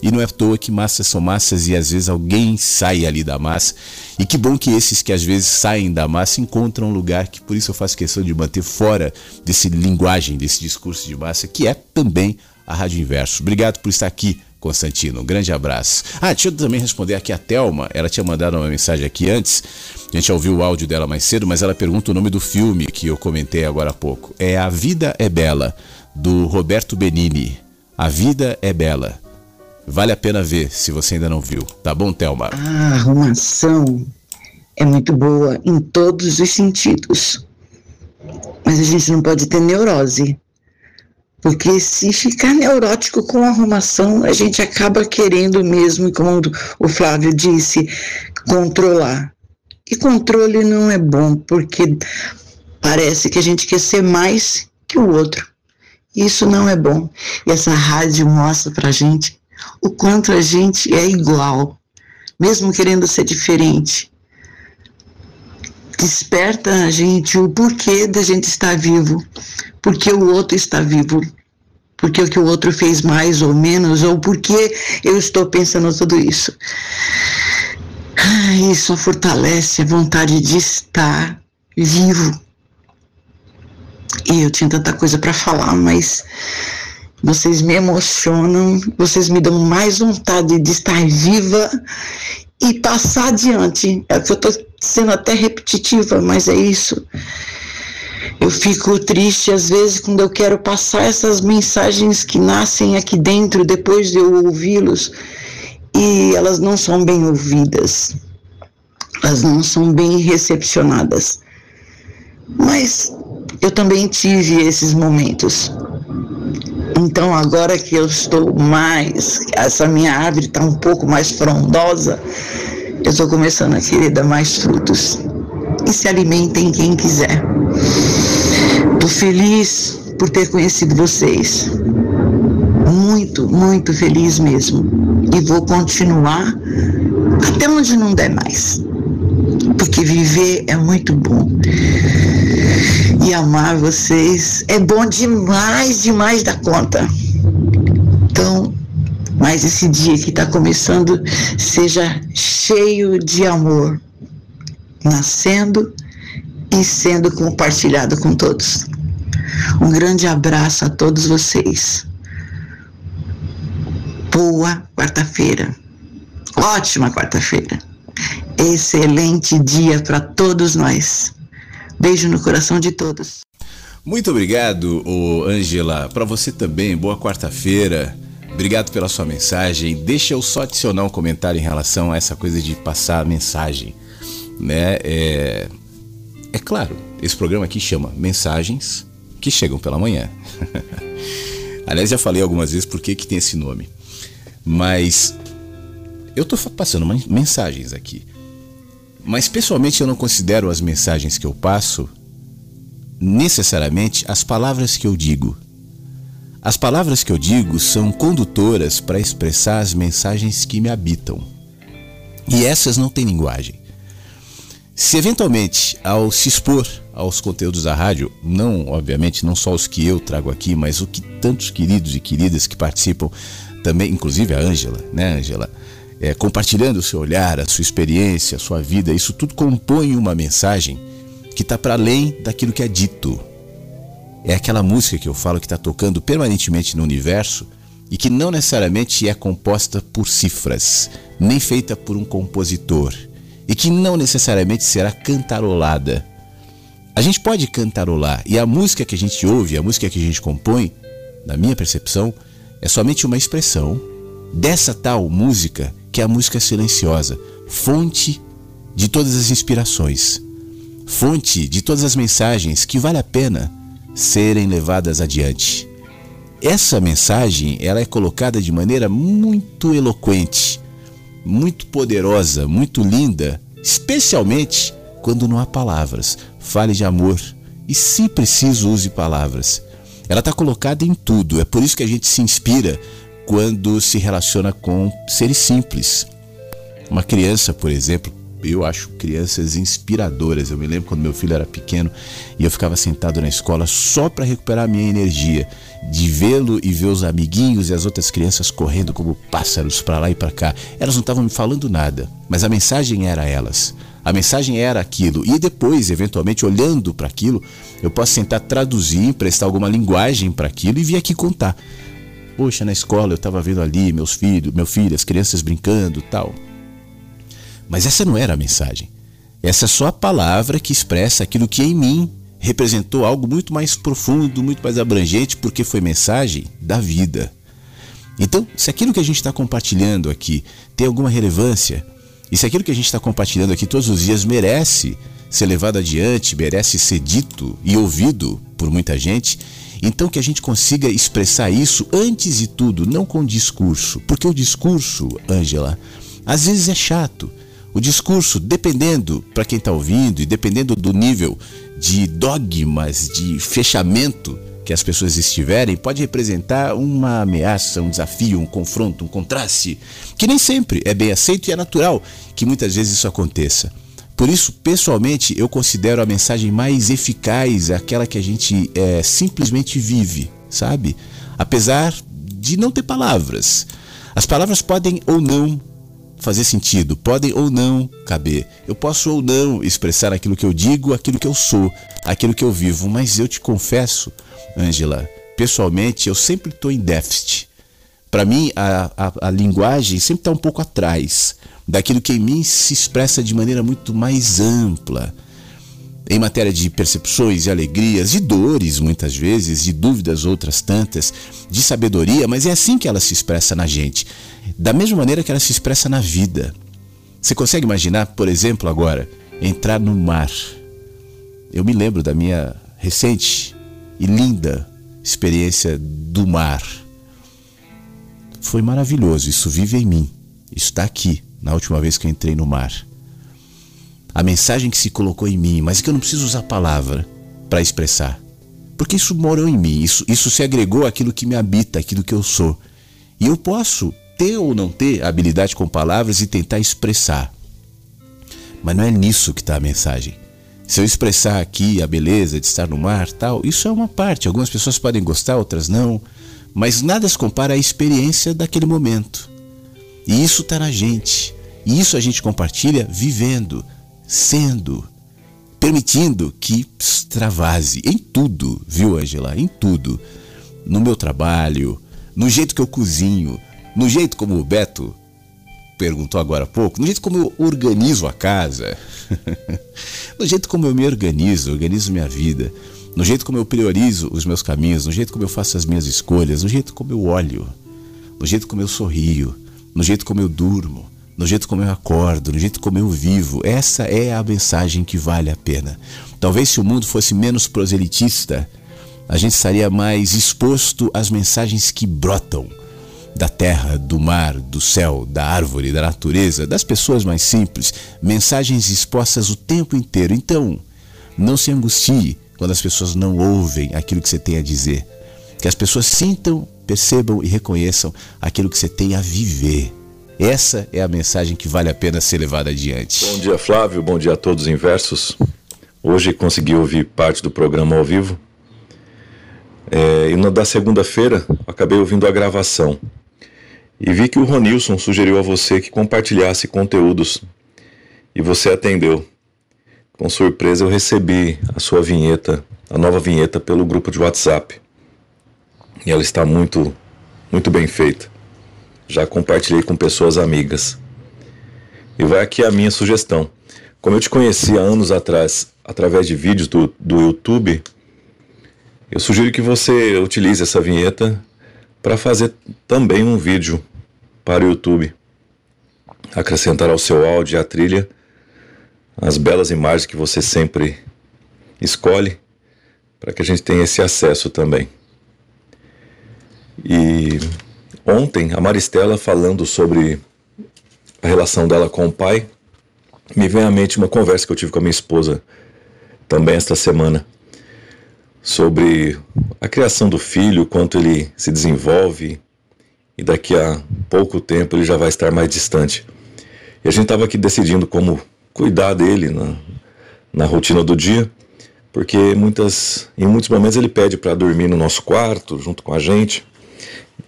E: E não é à toa que massas são massas e às vezes alguém sai ali da massa. E que bom que esses que às vezes saem da massa encontram um lugar que por isso eu faço questão de manter fora desse linguagem, desse discurso de massa, que é também a Rádio Inverso. Obrigado por estar aqui, Constantino. Um grande abraço. Ah, deixa eu também responder aqui a Thelma. Ela tinha mandado uma mensagem aqui antes. A gente já ouviu o áudio dela mais cedo, mas ela pergunta o nome do filme que eu comentei agora há pouco. É A Vida é Bela, do Roberto Benini. A Vida é Bela. Vale a pena ver se você ainda não viu. Tá bom, Thelma?
N: A arrumação é muito boa em todos os sentidos. Mas a gente não pode ter neurose. Porque se ficar neurótico com arrumação, a gente acaba querendo mesmo, como o Flávio disse, controlar. E controle não é bom, porque parece que a gente quer ser mais que o outro. Isso não é bom. E essa rádio mostra pra gente o quanto a gente é igual, mesmo querendo ser diferente. Desperta a gente o porquê da gente estar vivo, porque o outro está vivo, porque o que o outro fez mais ou menos, ou porque eu estou pensando tudo isso. Isso fortalece a vontade de estar vivo. E eu tinha tanta coisa para falar, mas vocês me emocionam, vocês me dão mais vontade de estar viva e passar adiante. É que eu estou sendo até repetitiva, mas é isso. Eu fico triste às vezes quando eu quero passar essas mensagens que nascem aqui dentro depois de eu ouvi-los e elas não são bem ouvidas, elas não são bem recepcionadas. Mas eu também tive esses momentos. Então, agora que eu estou mais, essa minha árvore está um pouco mais frondosa, eu estou começando a querer dar mais frutos. E se alimentem quem quiser. Estou feliz por ter conhecido vocês. Muito, muito feliz mesmo. E vou continuar até onde não der mais. Porque viver é muito bom e amar vocês é bom demais, demais da conta. Então, mais esse dia que está começando seja cheio de amor, nascendo e sendo compartilhado com todos. Um grande abraço a todos vocês. Boa quarta-feira. Ótima quarta-feira. Excelente dia para todos nós. Beijo no coração de todos.
E: Muito obrigado, Angela. Para você também, boa quarta-feira. Obrigado pela sua mensagem. Deixa eu só adicionar um comentário em relação a essa coisa de passar a mensagem. Né? É, é claro, esse programa aqui chama Mensagens que Chegam pela Manhã. Aliás, já falei algumas vezes por que tem esse nome. Mas eu fa- passando mensagens aqui. Mas pessoalmente eu não considero as mensagens que eu passo necessariamente as palavras que eu digo. As palavras que eu digo são condutoras para expressar as mensagens que me habitam. E essas não têm linguagem. Se eventualmente, ao se expor aos conteúdos da rádio, não, obviamente, não só os que eu trago aqui, mas o que tantos queridos e queridas que participam também, inclusive a Ângela, né, Ângela? É, compartilhando o seu olhar, a sua experiência, a sua vida, isso tudo compõe uma mensagem que está para além daquilo que é dito. É aquela música que eu falo que está tocando permanentemente no universo e que não necessariamente é composta por cifras, nem feita por um compositor, e que não necessariamente será cantarolada. A gente pode cantarolar, e a música que a gente ouve, a música que a gente compõe, na minha percepção, é somente uma expressão dessa tal música que é a música silenciosa, fonte de todas as inspirações, fonte de todas as mensagens que vale a pena serem levadas adiante. Essa mensagem, ela é colocada de maneira muito eloquente, muito poderosa, muito linda, especialmente quando não há palavras. Fale de amor e, se preciso, use palavras. Ela está colocada em tudo, é por isso que a gente se inspira quando se relaciona com seres simples. Uma criança, por exemplo, eu acho crianças inspiradoras. Eu me lembro quando meu filho era pequeno e eu ficava sentado na escola só para recuperar a minha energia de vê-lo e ver os amiguinhos e as outras crianças correndo como pássaros para lá e para cá. Elas não estavam me falando nada, mas a mensagem era elas. A mensagem era aquilo. E depois, eventualmente, olhando para aquilo, eu posso tentar traduzir, emprestar alguma linguagem para aquilo e vir aqui contar. Poxa, na escola eu estava vendo ali meus filhos, meu filho, as crianças brincando, tal. Mas essa não era a mensagem. Essa é só a palavra que expressa aquilo que em mim representou algo muito mais profundo, muito mais abrangente, porque foi mensagem da vida. Então, se aquilo que a gente está compartilhando aqui tem alguma relevância, e se aquilo que a gente está compartilhando aqui todos os dias merece ser levado adiante, merece ser dito e ouvido por muita gente, então que a gente consiga expressar isso antes de tudo, não com discurso. Porque o discurso, Ângela, às vezes é chato. O discurso, dependendo para quem está ouvindo e dependendo do nível de dogmas, de fechamento que as pessoas estiverem, pode representar uma ameaça, um desafio, um confronto, um contraste, que nem sempre é bem aceito e é natural que muitas vezes isso aconteça. Por isso, pessoalmente, eu considero a mensagem mais eficaz aquela que a gente é, simplesmente vive, sabe? Apesar de não ter palavras. As palavras podem ou não fazer sentido, podem ou não caber. Eu posso ou não expressar aquilo que eu digo, aquilo que eu sou, aquilo que eu vivo, mas eu te confesso, Ângela, pessoalmente eu sempre estou em déficit. Para mim, a, a, a linguagem sempre está um pouco atrás daquilo que em mim se expressa de maneira muito mais ampla. Em matéria de percepções e alegrias, de dores muitas vezes, de dúvidas outras tantas, de sabedoria, mas é assim que ela se expressa na gente. Da mesma maneira que ela se expressa na vida. Você consegue imaginar, por exemplo, agora, entrar no mar? Eu me lembro da minha recente e linda experiência do mar. Foi maravilhoso, isso vive em mim, está aqui, na última vez que eu entrei no mar. A mensagem que se colocou em mim, mas que eu não preciso usar palavra para expressar. Porque isso morou em mim, isso, isso se agregou àquilo que me habita, àquilo que eu sou. E eu posso ter ou não ter habilidade com palavras e tentar expressar. Mas não é nisso que está a mensagem. Se eu expressar aqui a beleza de estar no mar, tal, isso é uma parte. Algumas pessoas podem gostar, outras não. Mas nada se compara à experiência daquele momento. E isso está na gente. E isso a gente compartilha vivendo, sendo, permitindo que extravase em tudo, viu, Angela? Em tudo. No meu trabalho, no jeito que eu cozinho, no jeito como o Beto perguntou agora há pouco, no jeito como eu organizo a casa, no jeito como eu me organizo, organizo minha vida, no jeito como eu priorizo os meus caminhos, no jeito como eu faço as minhas escolhas, no jeito como eu olho, no jeito como eu sorrio, no jeito como eu durmo, no jeito como eu acordo, no jeito como eu vivo. Essa é a mensagem que vale a pena. Talvez se o mundo fosse menos proselitista, a gente estaria mais exposto às mensagens que brotam da terra, do mar, do céu, da árvore, da natureza, das pessoas mais simples, mensagens expostas o tempo inteiro. Então, não se angustie quando as pessoas não ouvem aquilo que você tem a dizer. Que as pessoas sintam, percebam e reconheçam aquilo que você tem a viver. Essa é a mensagem que vale a pena ser levada adiante.
O: Bom dia, Flávio. Bom dia a todos os inversos. Hoje consegui ouvir parte do programa ao vivo. É, e na da segunda-feira acabei ouvindo a gravação. E vi que o Ronilson sugeriu a você que compartilhasse conteúdos. E você atendeu. Com surpresa eu recebi a sua vinheta, a nova vinheta pelo grupo de WhatsApp. E ela está muito, muito bem feita. Já compartilhei com pessoas amigas. E vai aqui a minha sugestão. Como eu te conheci há anos atrás, através de vídeos do, do YouTube, eu sugiro que você utilize essa vinheta para fazer também um vídeo para o YouTube. Acrescentar ao seu áudio e à trilha as belas imagens que você sempre escolhe para que a gente tenha esse acesso também. E ontem a Maristela falando sobre a relação dela com o pai, me vem à mente uma conversa que eu tive com a minha esposa também esta semana sobre a criação do filho, quanto ele se desenvolve, e daqui a pouco tempo ele já vai estar mais distante. E a gente estava aqui decidindo como cuidar dele na, na rotina do dia, porque muitas, em muitos momentos ele pede para dormir no nosso quarto, junto com a gente,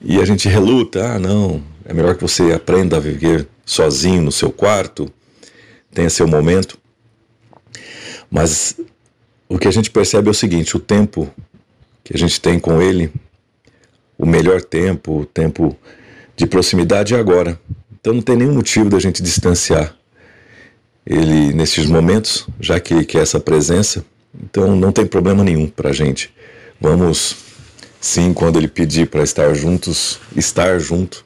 O: e a gente reluta: ah, não, é melhor que você aprenda a viver sozinho no seu quarto, tenha seu momento. Mas o que a gente percebe é o seguinte: o tempo que a gente tem com ele o melhor tempo, o tempo de proximidade é agora. Então não tem nenhum motivo da gente distanciar ele nesses momentos, já que ele quer essa presença. Então não tem problema nenhum para a gente. Vamos, sim, quando ele pedir para estar juntos, estar junto,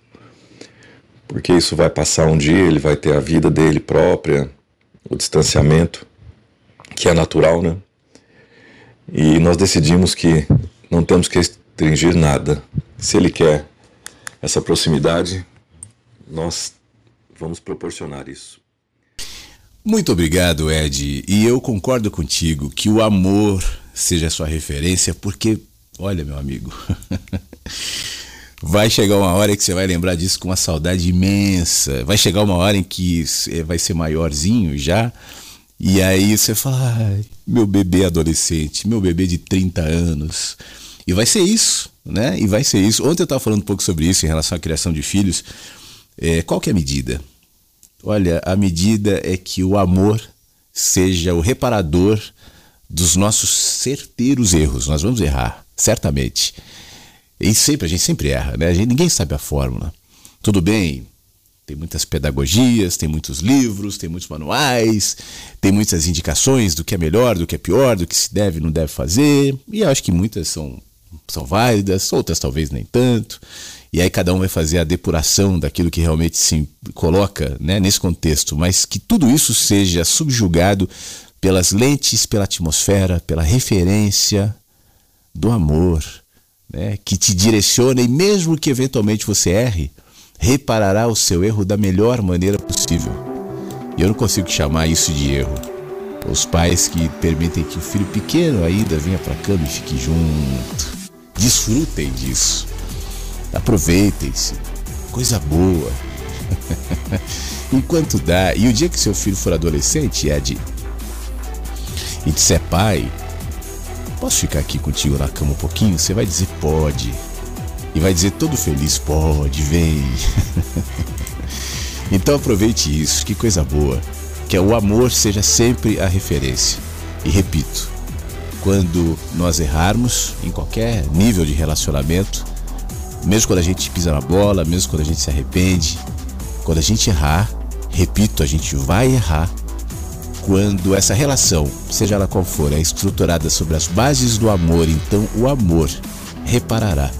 O: porque isso vai passar um dia, ele vai ter a vida dele própria, o distanciamento, que é natural, né? E nós decidimos que não temos que restringir nada. Se ele quer essa proximidade, nós vamos proporcionar isso.
E: Muito obrigado, Ed. E eu concordo contigo que o amor seja sua referência, porque, olha, meu amigo, vai chegar uma hora que você vai lembrar disso com uma saudade imensa. Vai chegar uma hora em que vai ser maiorzinho já. E aí você fala, meu bebê adolescente, meu bebê de 30 anos. E vai ser isso, né? E vai ser isso. Ontem eu estava falando um pouco sobre isso em relação à criação de filhos. É, qual que é a medida? Olha, a medida é que o amor seja o reparador dos nossos certeiros erros. Nós vamos errar, certamente. E sempre, a gente sempre erra, né? Gente, ninguém sabe a fórmula. Tudo bem, tem muitas pedagogias, tem muitos livros, tem muitos manuais, tem muitas indicações do que é melhor, do que é pior, do que se deve e não deve fazer. E acho que muitas são são válidas, outras talvez nem tanto. E aí cada um vai fazer a depuração daquilo que realmente se coloca né, nesse contexto, mas que tudo isso seja subjugado pelas lentes, pela atmosfera, pela referência do amor, né, que te direciona e mesmo que eventualmente você erre, reparará o seu erro da melhor maneira possível. E eu não consigo chamar isso de erro. Os pais que permitem que o filho pequeno ainda venha para a cama e fique junto Desfrutem disso. Aproveitem-se. Coisa boa. Enquanto dá. E o dia que seu filho for adolescente, Ed, e disser pai, posso ficar aqui contigo na cama um pouquinho? Você vai dizer pode. E vai dizer todo feliz, pode, vem. então aproveite isso, que coisa boa. Que o amor seja sempre a referência. E repito, quando nós errarmos em qualquer nível de relacionamento, mesmo quando a gente pisa na bola, mesmo quando a gente se arrepende, quando a gente errar, repito, a gente vai errar. Quando essa relação, seja ela qual for, é estruturada sobre as bases do amor, então o amor reparará,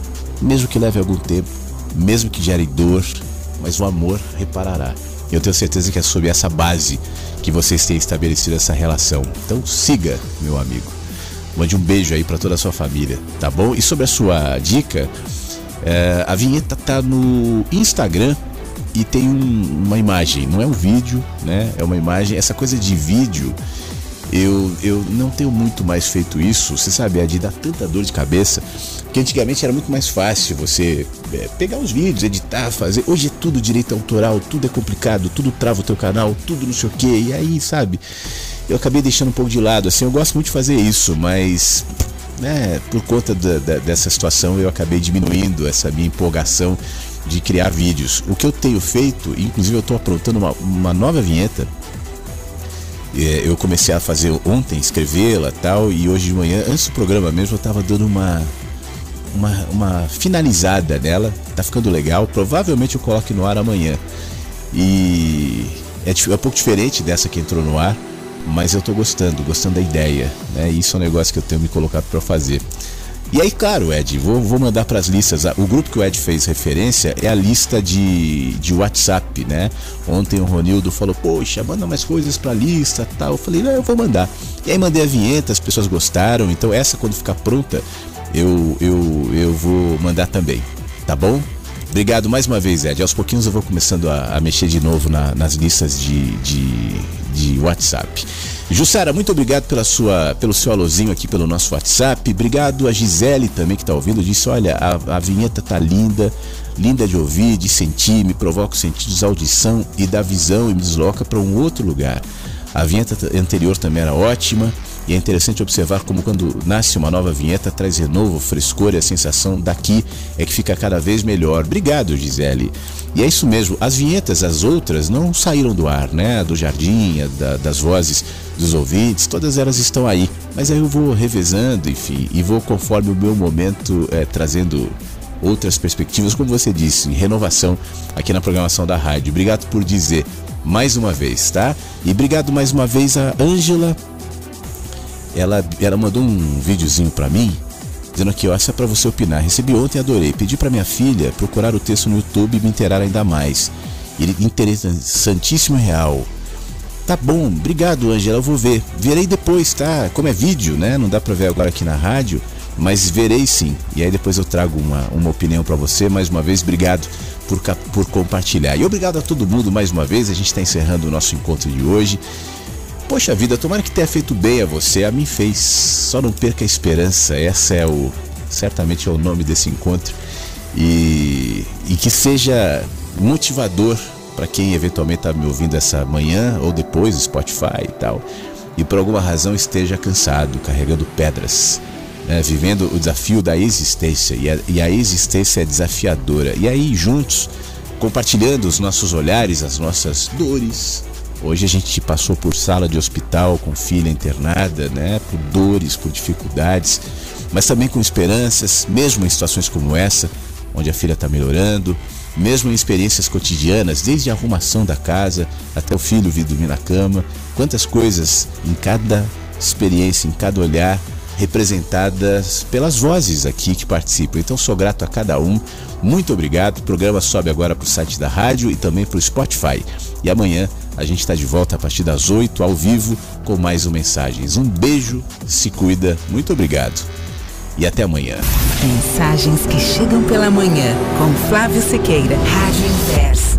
E: mesmo que leve algum tempo, mesmo que gere dor, mas o amor reparará. Eu tenho certeza que é sobre essa base que vocês têm estabelecido essa relação. Então siga, meu amigo. Mande um beijo aí para toda a sua família, tá bom? E sobre a sua dica, é, a vinheta tá no Instagram e tem um- uma imagem, não é um vídeo, né? É uma imagem. Essa coisa de vídeo, eu, eu não tenho muito mais feito isso. Você sabe, é de dar tanta dor de cabeça. Que antigamente era muito mais fácil você é, pegar os vídeos, editar, fazer. Hoje é tudo direito autoral, tudo é complicado, tudo trava o teu canal, tudo não sei o que. E aí, sabe? Eu acabei deixando um pouco de lado. Assim, eu gosto muito de fazer isso, mas né, por conta da- da- dessa situação eu acabei diminuindo essa minha empolgação de criar vídeos. O que eu tenho feito, inclusive eu estou aprontando uma, uma nova vinheta. É, eu comecei a fazer ontem, escrevê-la tal, e hoje de manhã, antes do programa mesmo, eu estava dando uma, uma, uma finalizada nela. Tá ficando legal. Provavelmente eu coloque no ar amanhã. E é, é um pouco diferente dessa que entrou no ar, mas eu tô gostando, gostando da ideia. Né? Isso é um negócio que eu tenho me colocado para fazer. E aí, claro, Ed, vou, vou mandar para as listas. O grupo que o Ed fez referência é a lista de, de WhatsApp, né? Ontem o Ronildo falou, poxa, manda mais coisas pra lista tal. Eu falei, não, eu vou mandar. E aí mandei a vinheta, as pessoas gostaram. Então essa, quando ficar pronta, eu, eu, eu vou mandar também, tá bom? Obrigado mais uma vez, Ed. Aos pouquinhos eu vou começando a, a mexer de novo na- nas listas de, de, de WhatsApp. Jussara, muito obrigado pela sua, pelo seu alôzinho aqui pelo nosso WhatsApp. Obrigado a Gisele também que está ouvindo. Disse: olha, a, a vinheta tá linda, linda de ouvir, de sentir, me provoca os sentidos da audição e da visão e me desloca para um outro lugar. A vinheta anterior também era ótima. E é interessante observar como quando nasce uma nova vinheta traz renovo, frescor e a sensação daqui é que fica cada vez melhor. Obrigado, Gisele. E é isso mesmo, as vinhetas, as outras, não saíram do ar, né? Do jardim, da- das vozes dos ouvintes, todas elas estão aí. Mas aí eu vou revezando, enfim, e vou conforme o meu momento eh, trazendo outras perspectivas, como você disse, renovação aqui na programação da rádio. Obrigado por dizer mais uma vez, tá? E obrigado mais uma vez a Ângela ela, ela mandou um videozinho pra mim, dizendo aqui, ó, essa é pra você opinar. Recebi ontem adorei. Pedi pra minha filha procurar o texto no YouTube e me inteirar ainda mais. Ele interessantíssimo e real. Tá bom, obrigado, Angela. Eu vou ver. Verei depois, tá? Como é vídeo, né? Não dá pra ver agora aqui na rádio, mas verei sim. E aí depois eu trago uma, uma opinião pra você. Mais uma vez, obrigado por, por compartilhar. E obrigado a todo mundo mais uma vez. A gente tá encerrando o nosso encontro de hoje. Poxa vida, tomara que tenha feito bem a você, a mim fez. Só não perca a esperança, essa é o. certamente é o nome desse encontro. E, e que seja motivador para quem eventualmente está me ouvindo essa manhã ou depois do Spotify e tal. E por alguma razão esteja cansado, carregando pedras, né, vivendo o desafio da existência. E a, e a existência é desafiadora. E aí, juntos, compartilhando os nossos olhares, as nossas dores, Hoje a gente passou por sala de hospital com filha internada, né? Por dores, por dificuldades, mas também com esperanças, mesmo em situações como essa, onde a filha está melhorando, mesmo em experiências cotidianas, desde a arrumação da casa até o filho vir dormir na cama, quantas coisas em cada experiência, em cada olhar, representadas pelas vozes aqui que participam. Então sou grato a cada um. Muito obrigado. O programa sobe agora para o site da rádio e também para o Spotify. E amanhã a gente está de volta a partir das 8 ao vivo com mais um mensagens. Um beijo, se cuida, muito obrigado. E até amanhã.
D: Mensagens que chegam pela manhã com Flávio Sequeira, Rádio Inverso.